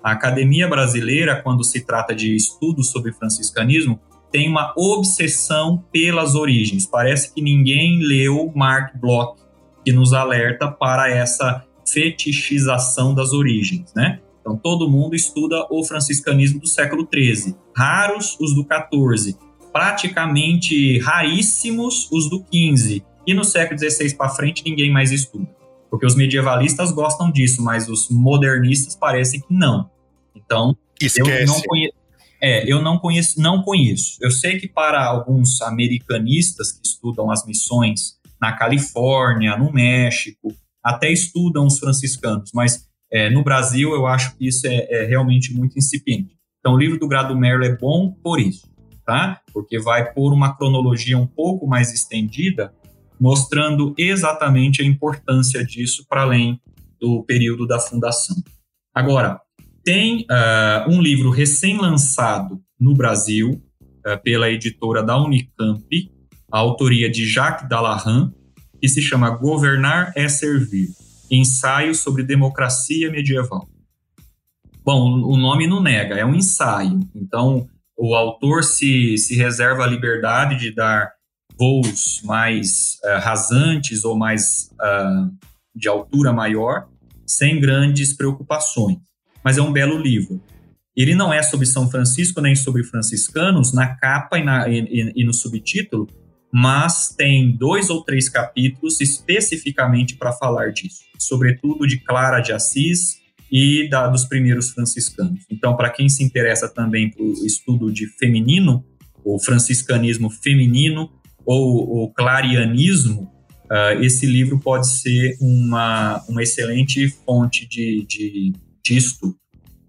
A Academia Brasileira, quando se trata de estudos sobre franciscanismo, tem uma obsessão pelas origens. Parece que ninguém leu Mark Bloch, que nos alerta para essa fetichização das origens, né? Então, todo mundo estuda o franciscanismo do século XIII. Raros os do XIV. Praticamente raríssimos os do XV. E no século XVI para frente, ninguém mais estuda. Porque os medievalistas gostam disso, mas os modernistas parecem que não. Então, Esquece. eu não conheço. É, eu não conheço, não conheço. Eu sei que para alguns americanistas que estudam as missões na Califórnia, no México, até estudam os franciscanos, mas é, no Brasil, eu acho que isso é, é, realmente muito incipiente. Então, o livro do Grado Merlo é bom por isso, tá? Porque vai por uma cronologia um pouco mais estendida, mostrando exatamente a importância disso para além do período da fundação. Agora, tem uh, um livro recém-lançado no Brasil, uh, pela editora da Unicamp, a autoria de Jacques Dallahan, que se chama Governar é Servir. Ensaio sobre Democracia Medieval. Bom, o nome não nega, é um ensaio. Então, o autor se, se reserva a liberdade de dar voos mais uh, rasantes ou mais uh, de altura maior, sem grandes preocupações. Mas é um belo livro. Ele não é sobre São Francisco nem sobre franciscanos, na capa e, na, e, e no subtítulo, mas tem dois ou três capítulos especificamente para falar disso, sobretudo de Clara de Assis e da, dos primeiros franciscanos. Então, para quem se interessa também para o estudo de feminino, o franciscanismo feminino ou o clarianismo, uh, esse livro pode ser uma, uma excelente fonte de, de, de estudo.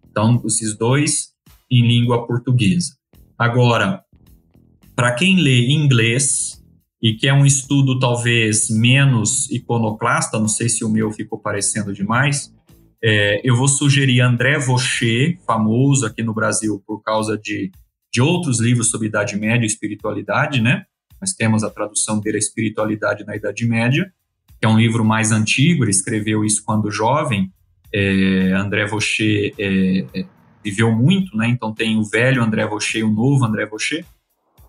Então, esses dois em língua portuguesa. Agora, para quem lê inglês e que é um estudo talvez menos iconoclasta, não sei se o meu ficou parecendo demais, é, eu vou sugerir André Vaucher, famoso aqui no Brasil por causa de, de outros livros sobre Idade Média e espiritualidade, né? Nós temos a tradução dele, a Espiritualidade na Idade Média, que é um livro mais antigo, ele escreveu isso quando jovem. É, André Vaucher é, é viveu muito, né? Então tem o velho André Vaucher e o novo André Vaucher.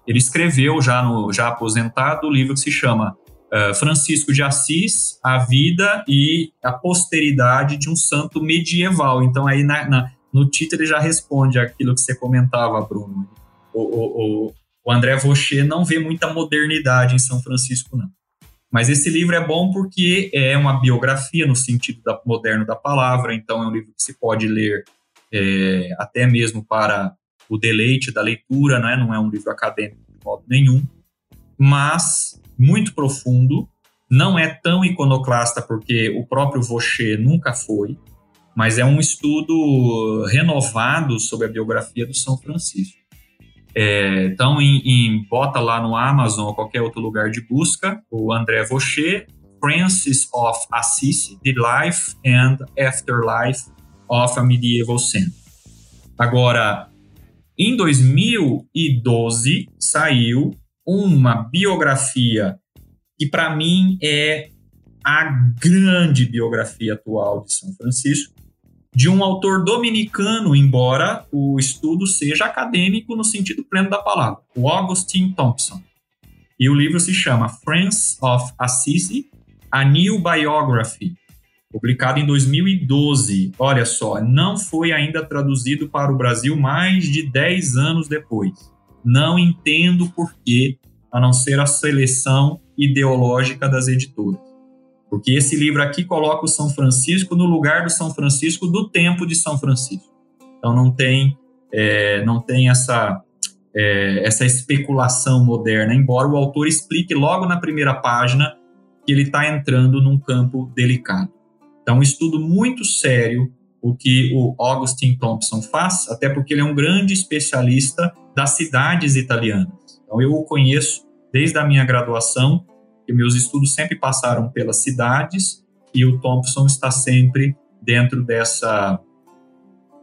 Ele escreveu, já, no, já aposentado, o livro que se chama uh, Francisco de Assis, A Vida e a Posteridade de um Santo Medieval. Então, aí na, na, no título ele já responde aquilo que você comentava, Bruno. O, o, o André Vaucher não vê muita modernidade em São Francisco, não. Mas esse livro é bom porque é uma biografia no sentido da, moderno da palavra, então é um livro que se pode ler é, até mesmo para o deleite da leitura, né? não é um livro acadêmico de modo nenhum, mas muito profundo, não é tão iconoclasta porque o próprio Vaucher nunca foi, mas é um estudo renovado sobre a biografia do São Francisco. É, então, em, em, bota lá no Amazon ou qualquer outro lugar de busca, o André Vaucher, Francis of Assisi, The Life and Afterlife of a Medieval Saint. Agora, em 2012 saiu uma biografia que para mim é a grande biografia atual de São Francisco, de um autor dominicano, embora o estudo seja acadêmico no sentido pleno da palavra, o Augustine Thompson. E o livro se chama Friends of Assisi, A New Biography, publicado em 2012. Olha só, não foi ainda traduzido para o Brasil mais de 10 anos depois. Não entendo por quê, a não ser a seleção ideológica das editoras. Porque esse livro aqui coloca o São Francisco no lugar do São Francisco do tempo de São Francisco. Então não tem, é, não tem essa, é, essa especulação moderna, embora o autor explique logo na primeira página que ele está entrando num campo delicado. Então, um estudo muito sério o que o Augustin Thompson faz, até porque ele é um grande especialista das cidades italianas. Então, eu o conheço desde a minha graduação, que meus estudos sempre passaram pelas cidades e o Thompson está sempre dentro dessa,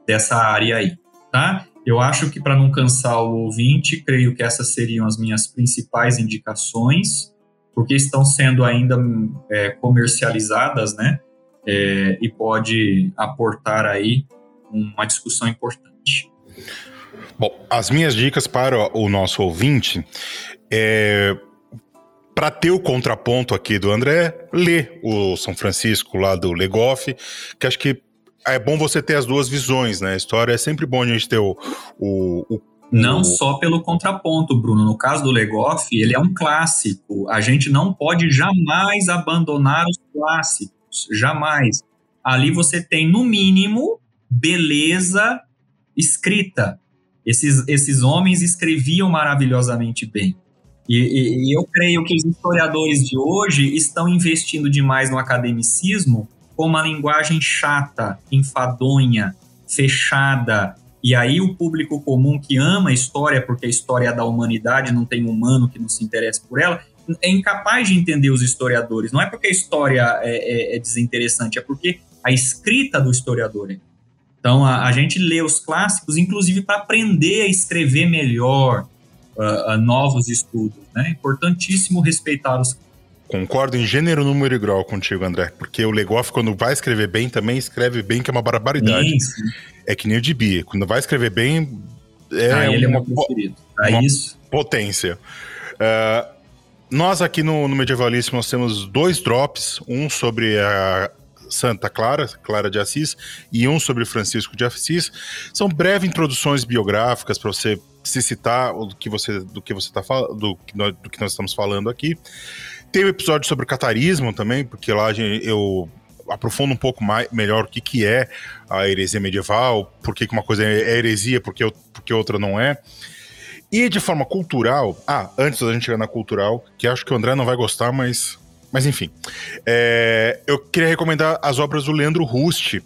dessa área aí, tá? Eu acho que para não cansar o ouvinte, creio que essas seriam as minhas principais indicações, porque estão sendo ainda é, comercializadas, né? É, e pode aportar aí uma discussão importante. Bom, as minhas dicas para o nosso ouvinte é para ter o contraponto aqui do André, ler o São Francisco lá do Legoff, que acho que é bom você ter as duas visões, né? A história é sempre bom a gente ter o. o, o não o... só pelo contraponto, Bruno. No caso do Legoff, ele é um clássico. A gente não pode jamais abandonar os clássicos. Jamais. Ali você tem, no mínimo, beleza escrita. Esses, esses homens escreviam maravilhosamente bem. E, e, e, eu creio que os historiadores de hoje estão investindo demais no academicismo com uma linguagem chata, enfadonha, fechada. E aí o público comum que ama a história, porque a história é da humanidade, não tem humano que não se interesse por ela, é incapaz de entender os historiadores. Não é porque a história é, é, é desinteressante, é porque a escrita do historiador é. Então a, a gente lê os clássicos, inclusive para aprender a escrever melhor uh, uh, novos estudos. Né? É importantíssimo respeitar os Concordo em gênero, número e grau contigo, André. Porque o Legoff, quando vai escrever bem, também escreve bem, que é uma barbaridade. Sim. É que nem o DB. Quando vai escrever bem. É ah, ele uma, é meu preferido. É uma isso. Potência. Uh, nós aqui no, no nós temos dois drops, um sobre a Santa Clara, Clara de Assis, e um sobre Francisco de Assis. São breves introduções biográficas para você se citar do que você do que você tá falando, do, do que nós estamos falando aqui. Tem o um episódio sobre o catarismo também, porque lá eu aprofundo um pouco mais, melhor o que, que é a heresia medieval, por que, uma coisa é heresia, porque, porque outra não é. E de forma cultural, ah, antes da gente chegar na cultural, que acho que o André não vai gostar, mas, mas enfim. É, eu queria recomendar as obras do Leandro Rust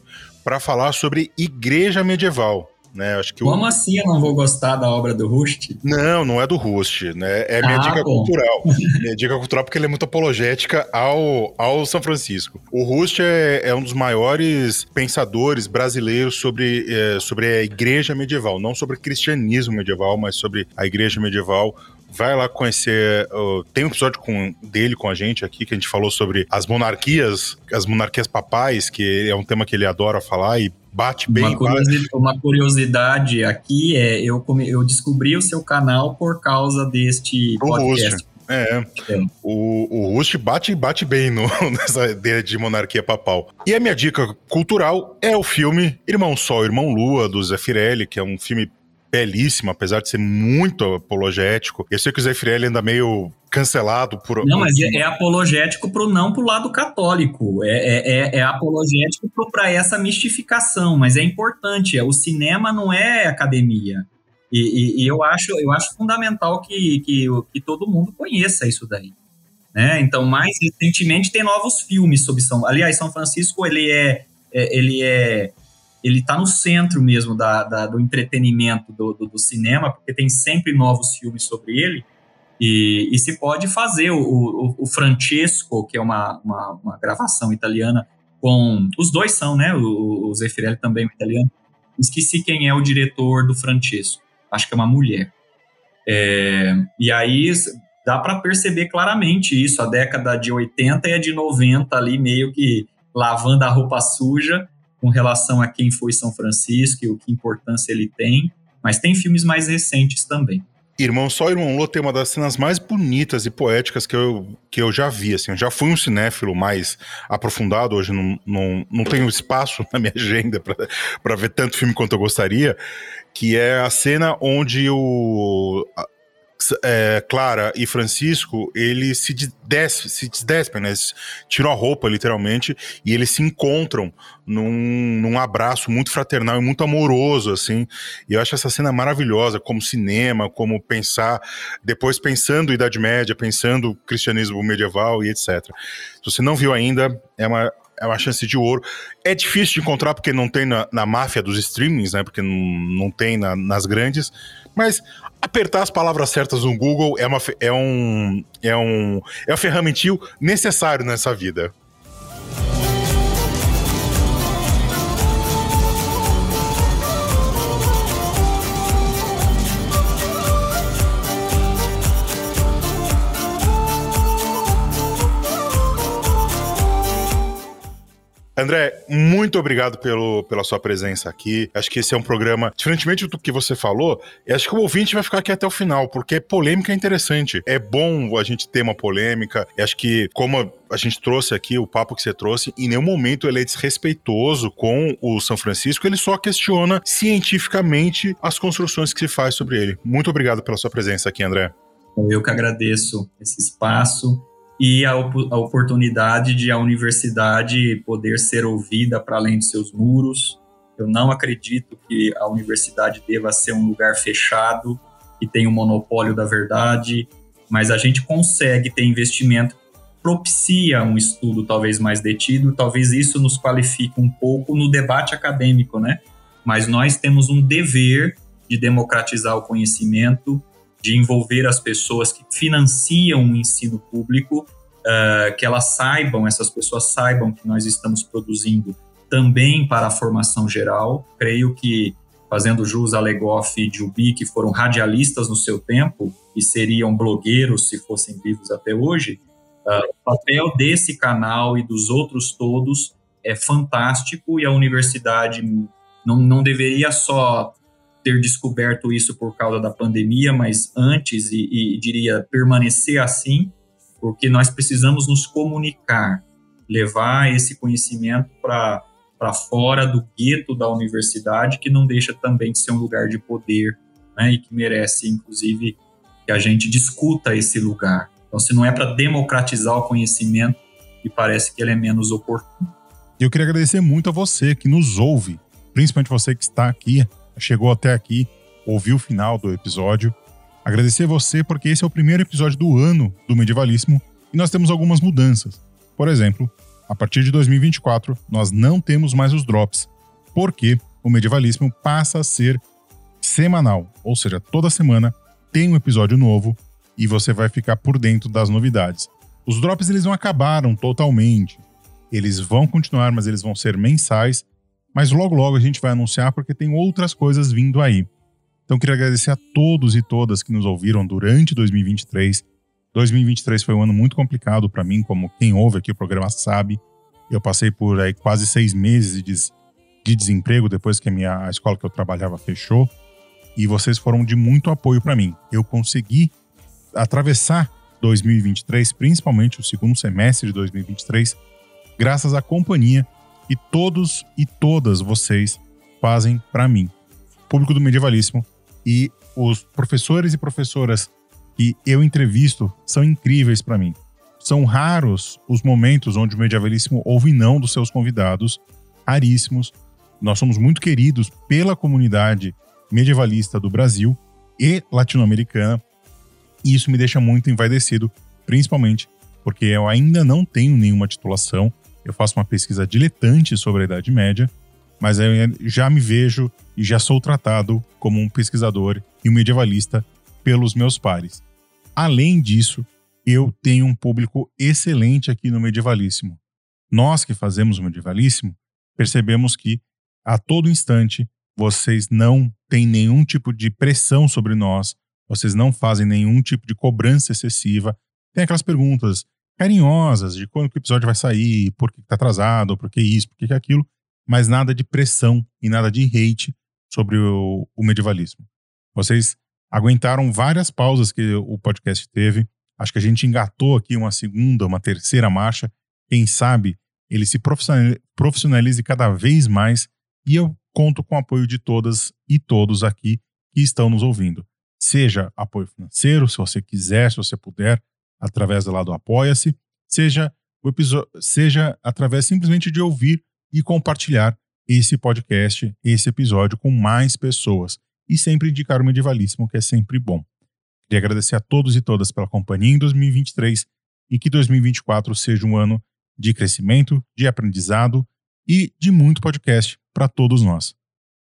para falar sobre igreja medieval né? Acho que Como o... assim eu não vou gostar da obra do Rust? Não, não é do Rust, né? É minha ah, dica bom. cultural. minha dica cultural porque ele é muito apologética ao, ao São Francisco. O Rust é, é um dos maiores pensadores brasileiros sobre, é, sobre a igreja medieval, não sobre cristianismo medieval, mas sobre a igreja medieval vai lá conhecer. Uh, tem um episódio com, dele com a gente aqui que a gente falou sobre as monarquias, as monarquias papais, que é um tema que ele adora falar e bate bem. Uma curiosidade, uma curiosidade aqui é: eu, eu descobri o seu canal por causa deste podcast. É, é. O, o Rust bate, bate bem no, nessa ideia de monarquia papal. E a minha dica cultural é o filme Irmão Sol, Irmão Lua, do Zé Firelli, que é um filme belíssimo, apesar de ser muito apologético. Eu sei que o Zé Firelli anda meio cancelado por. Não, mas é, é apologético pro não pro lado católico. É, é, é, é apologético para essa mistificação, mas é importante. É, o cinema não é academia. E, e, e, eu, acho, eu acho fundamental que, que, que todo mundo conheça isso daí. Né? Então, mais recentemente tem novos filmes sobre São. Aliás, São Francisco ele é, é ele é ele está no centro mesmo da, da do entretenimento do, do, do, cinema, porque tem sempre novos filmes sobre ele. E, e se pode fazer o, o, o Francesco, que é uma, uma, uma, gravação italiana, com. Os dois são, né? O, o Zeffirelli também é italiano. Esqueci quem é o diretor do Francesco. Acho que é uma mulher. É, e aí dá para perceber claramente isso. A década de 80 e a de 90 ali, meio que lavando a roupa suja com relação a quem foi São Francisco e o que importância ele tem. Mas tem filmes mais recentes também. Irmão Só Irmão Lô tem uma das cenas mais bonitas e poéticas que eu, que eu já vi. Assim, eu já fui um cinéfilo mais aprofundado, hoje não, não, não tenho espaço na minha agenda para ver tanto filme quanto eu gostaria, que é a cena onde o, é, Clara e Francisco, eles se desdespem, se né? Eles tiram a roupa, literalmente, e eles se encontram num, num abraço muito fraternal e muito amoroso, assim. E eu acho essa cena maravilhosa, como cinema, como pensar, depois pensando Idade Média, pensando cristianismo medieval e etc. Se você não viu ainda, é uma é uma chance de ouro. É difícil de encontrar porque não tem na, na máfia dos streamings, né? Porque não, não tem na, nas grandes. Mas apertar as palavras certas no Google é, uma, é um é um é um ferramentil necessário nessa vida. André, muito obrigado pelo, pela sua presença aqui. Acho que esse é um programa, diferentemente do que você falou, acho que o ouvinte vai ficar aqui até o final, porque polêmica é interessante. É bom a gente ter uma polêmica. acho que, como a gente trouxe aqui, o papo que você trouxe, em nenhum momento ele é desrespeitoso com o São Francisco, ele só questiona cientificamente as construções que se faz sobre ele. Muito obrigado pela sua presença aqui, André. Eu que agradeço esse espaço e a, a oportunidade de a universidade poder ser ouvida para além de seus muros. Eu não acredito que a universidade deva ser um lugar fechado que tem um monopólio da verdade, mas a gente consegue ter investimento propicia um estudo talvez mais detido, talvez isso nos qualifique um pouco no debate acadêmico, né? Mas nós temos um dever de democratizar o conhecimento de envolver as pessoas que financiam o ensino público, uh, que elas saibam, essas pessoas saibam que nós estamos produzindo também para a formação geral. Creio que, fazendo jus a Legoff e Jubi, que foram radialistas no seu tempo e seriam blogueiros se fossem vivos até hoje, uh, o papel desse canal e dos outros todos é fantástico e a universidade não, não deveria só ter descoberto isso por causa da pandemia, mas antes e, e diria permanecer assim, porque nós precisamos nos comunicar, levar esse conhecimento para fora do gueto da universidade, que não deixa também de ser um lugar de poder, né, e que merece, inclusive, que a gente discuta esse lugar. Então, se não é para democratizar o conhecimento, me parece que ele é menos oportuno. Eu queria agradecer muito a você que nos ouve, principalmente você que está aqui chegou até aqui, ouviu o final do episódio. Agradecer a você porque esse é o primeiro episódio do ano do Medievalismo e nós temos algumas mudanças. Por exemplo, a partir de 2024, nós não temos mais os drops, porque o Medievalismo passa a ser semanal, ou seja, toda semana tem um episódio novo e você vai ficar por dentro das novidades. Os drops eles não acabaram totalmente. Eles vão continuar, mas eles vão ser mensais mas logo logo a gente vai anunciar porque tem outras coisas vindo aí. Então queria agradecer a todos e todas que nos ouviram durante 2023. 2023 foi um ano muito complicado para mim, como quem ouve aqui o programa sabe. Eu passei por aí quase seis meses de, de desemprego depois que a minha a escola que eu trabalhava fechou. E vocês foram de muito apoio para mim. Eu consegui atravessar 2023, principalmente o segundo semestre de 2023, graças à companhia e todos e todas vocês fazem para mim, público do Medievalíssimo. E os professores e professoras que eu entrevisto são incríveis para mim. São raros os momentos onde o Medievalíssimo ouve não dos seus convidados, raríssimos. Nós somos muito queridos pela comunidade medievalista do Brasil e latino-americana, e isso me deixa muito envaidecido, principalmente porque eu ainda não tenho nenhuma titulação, eu faço uma pesquisa diletante sobre a Idade Média, mas eu já me vejo e já sou tratado como um pesquisador e um medievalista pelos meus pares. Além disso, eu tenho um público excelente aqui no Medievalíssimo. Nós que fazemos o Medievalíssimo percebemos que a todo instante vocês não têm nenhum tipo de pressão sobre nós, vocês não fazem nenhum tipo de cobrança excessiva. Tem aquelas perguntas: carinhosas de quando o episódio vai sair, por que está atrasado, por que isso, por que, que aquilo, mas nada de pressão e nada de hate sobre o, o medievalismo. Vocês aguentaram várias pausas que o podcast teve. Acho que a gente engatou aqui uma segunda, uma terceira marcha. Quem sabe ele se profissionalize cada vez mais e eu conto com o apoio de todas e todos aqui que estão nos ouvindo. Seja apoio financeiro, se você quiser, se você puder, através do lado Apoia-se, seja, o episódio, seja através simplesmente de ouvir e compartilhar esse podcast, esse episódio com mais pessoas e sempre indicar o Medievalíssimo, que é sempre bom. Queria agradecer a todos e todas pela companhia em 2023 e que 2024 seja um ano de crescimento, de aprendizado e de muito podcast para todos nós.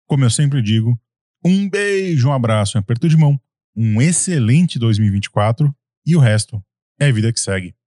Como eu sempre digo, um beijo, um abraço, um aperto de mão, um excelente 2024 e o resto é vida que segue.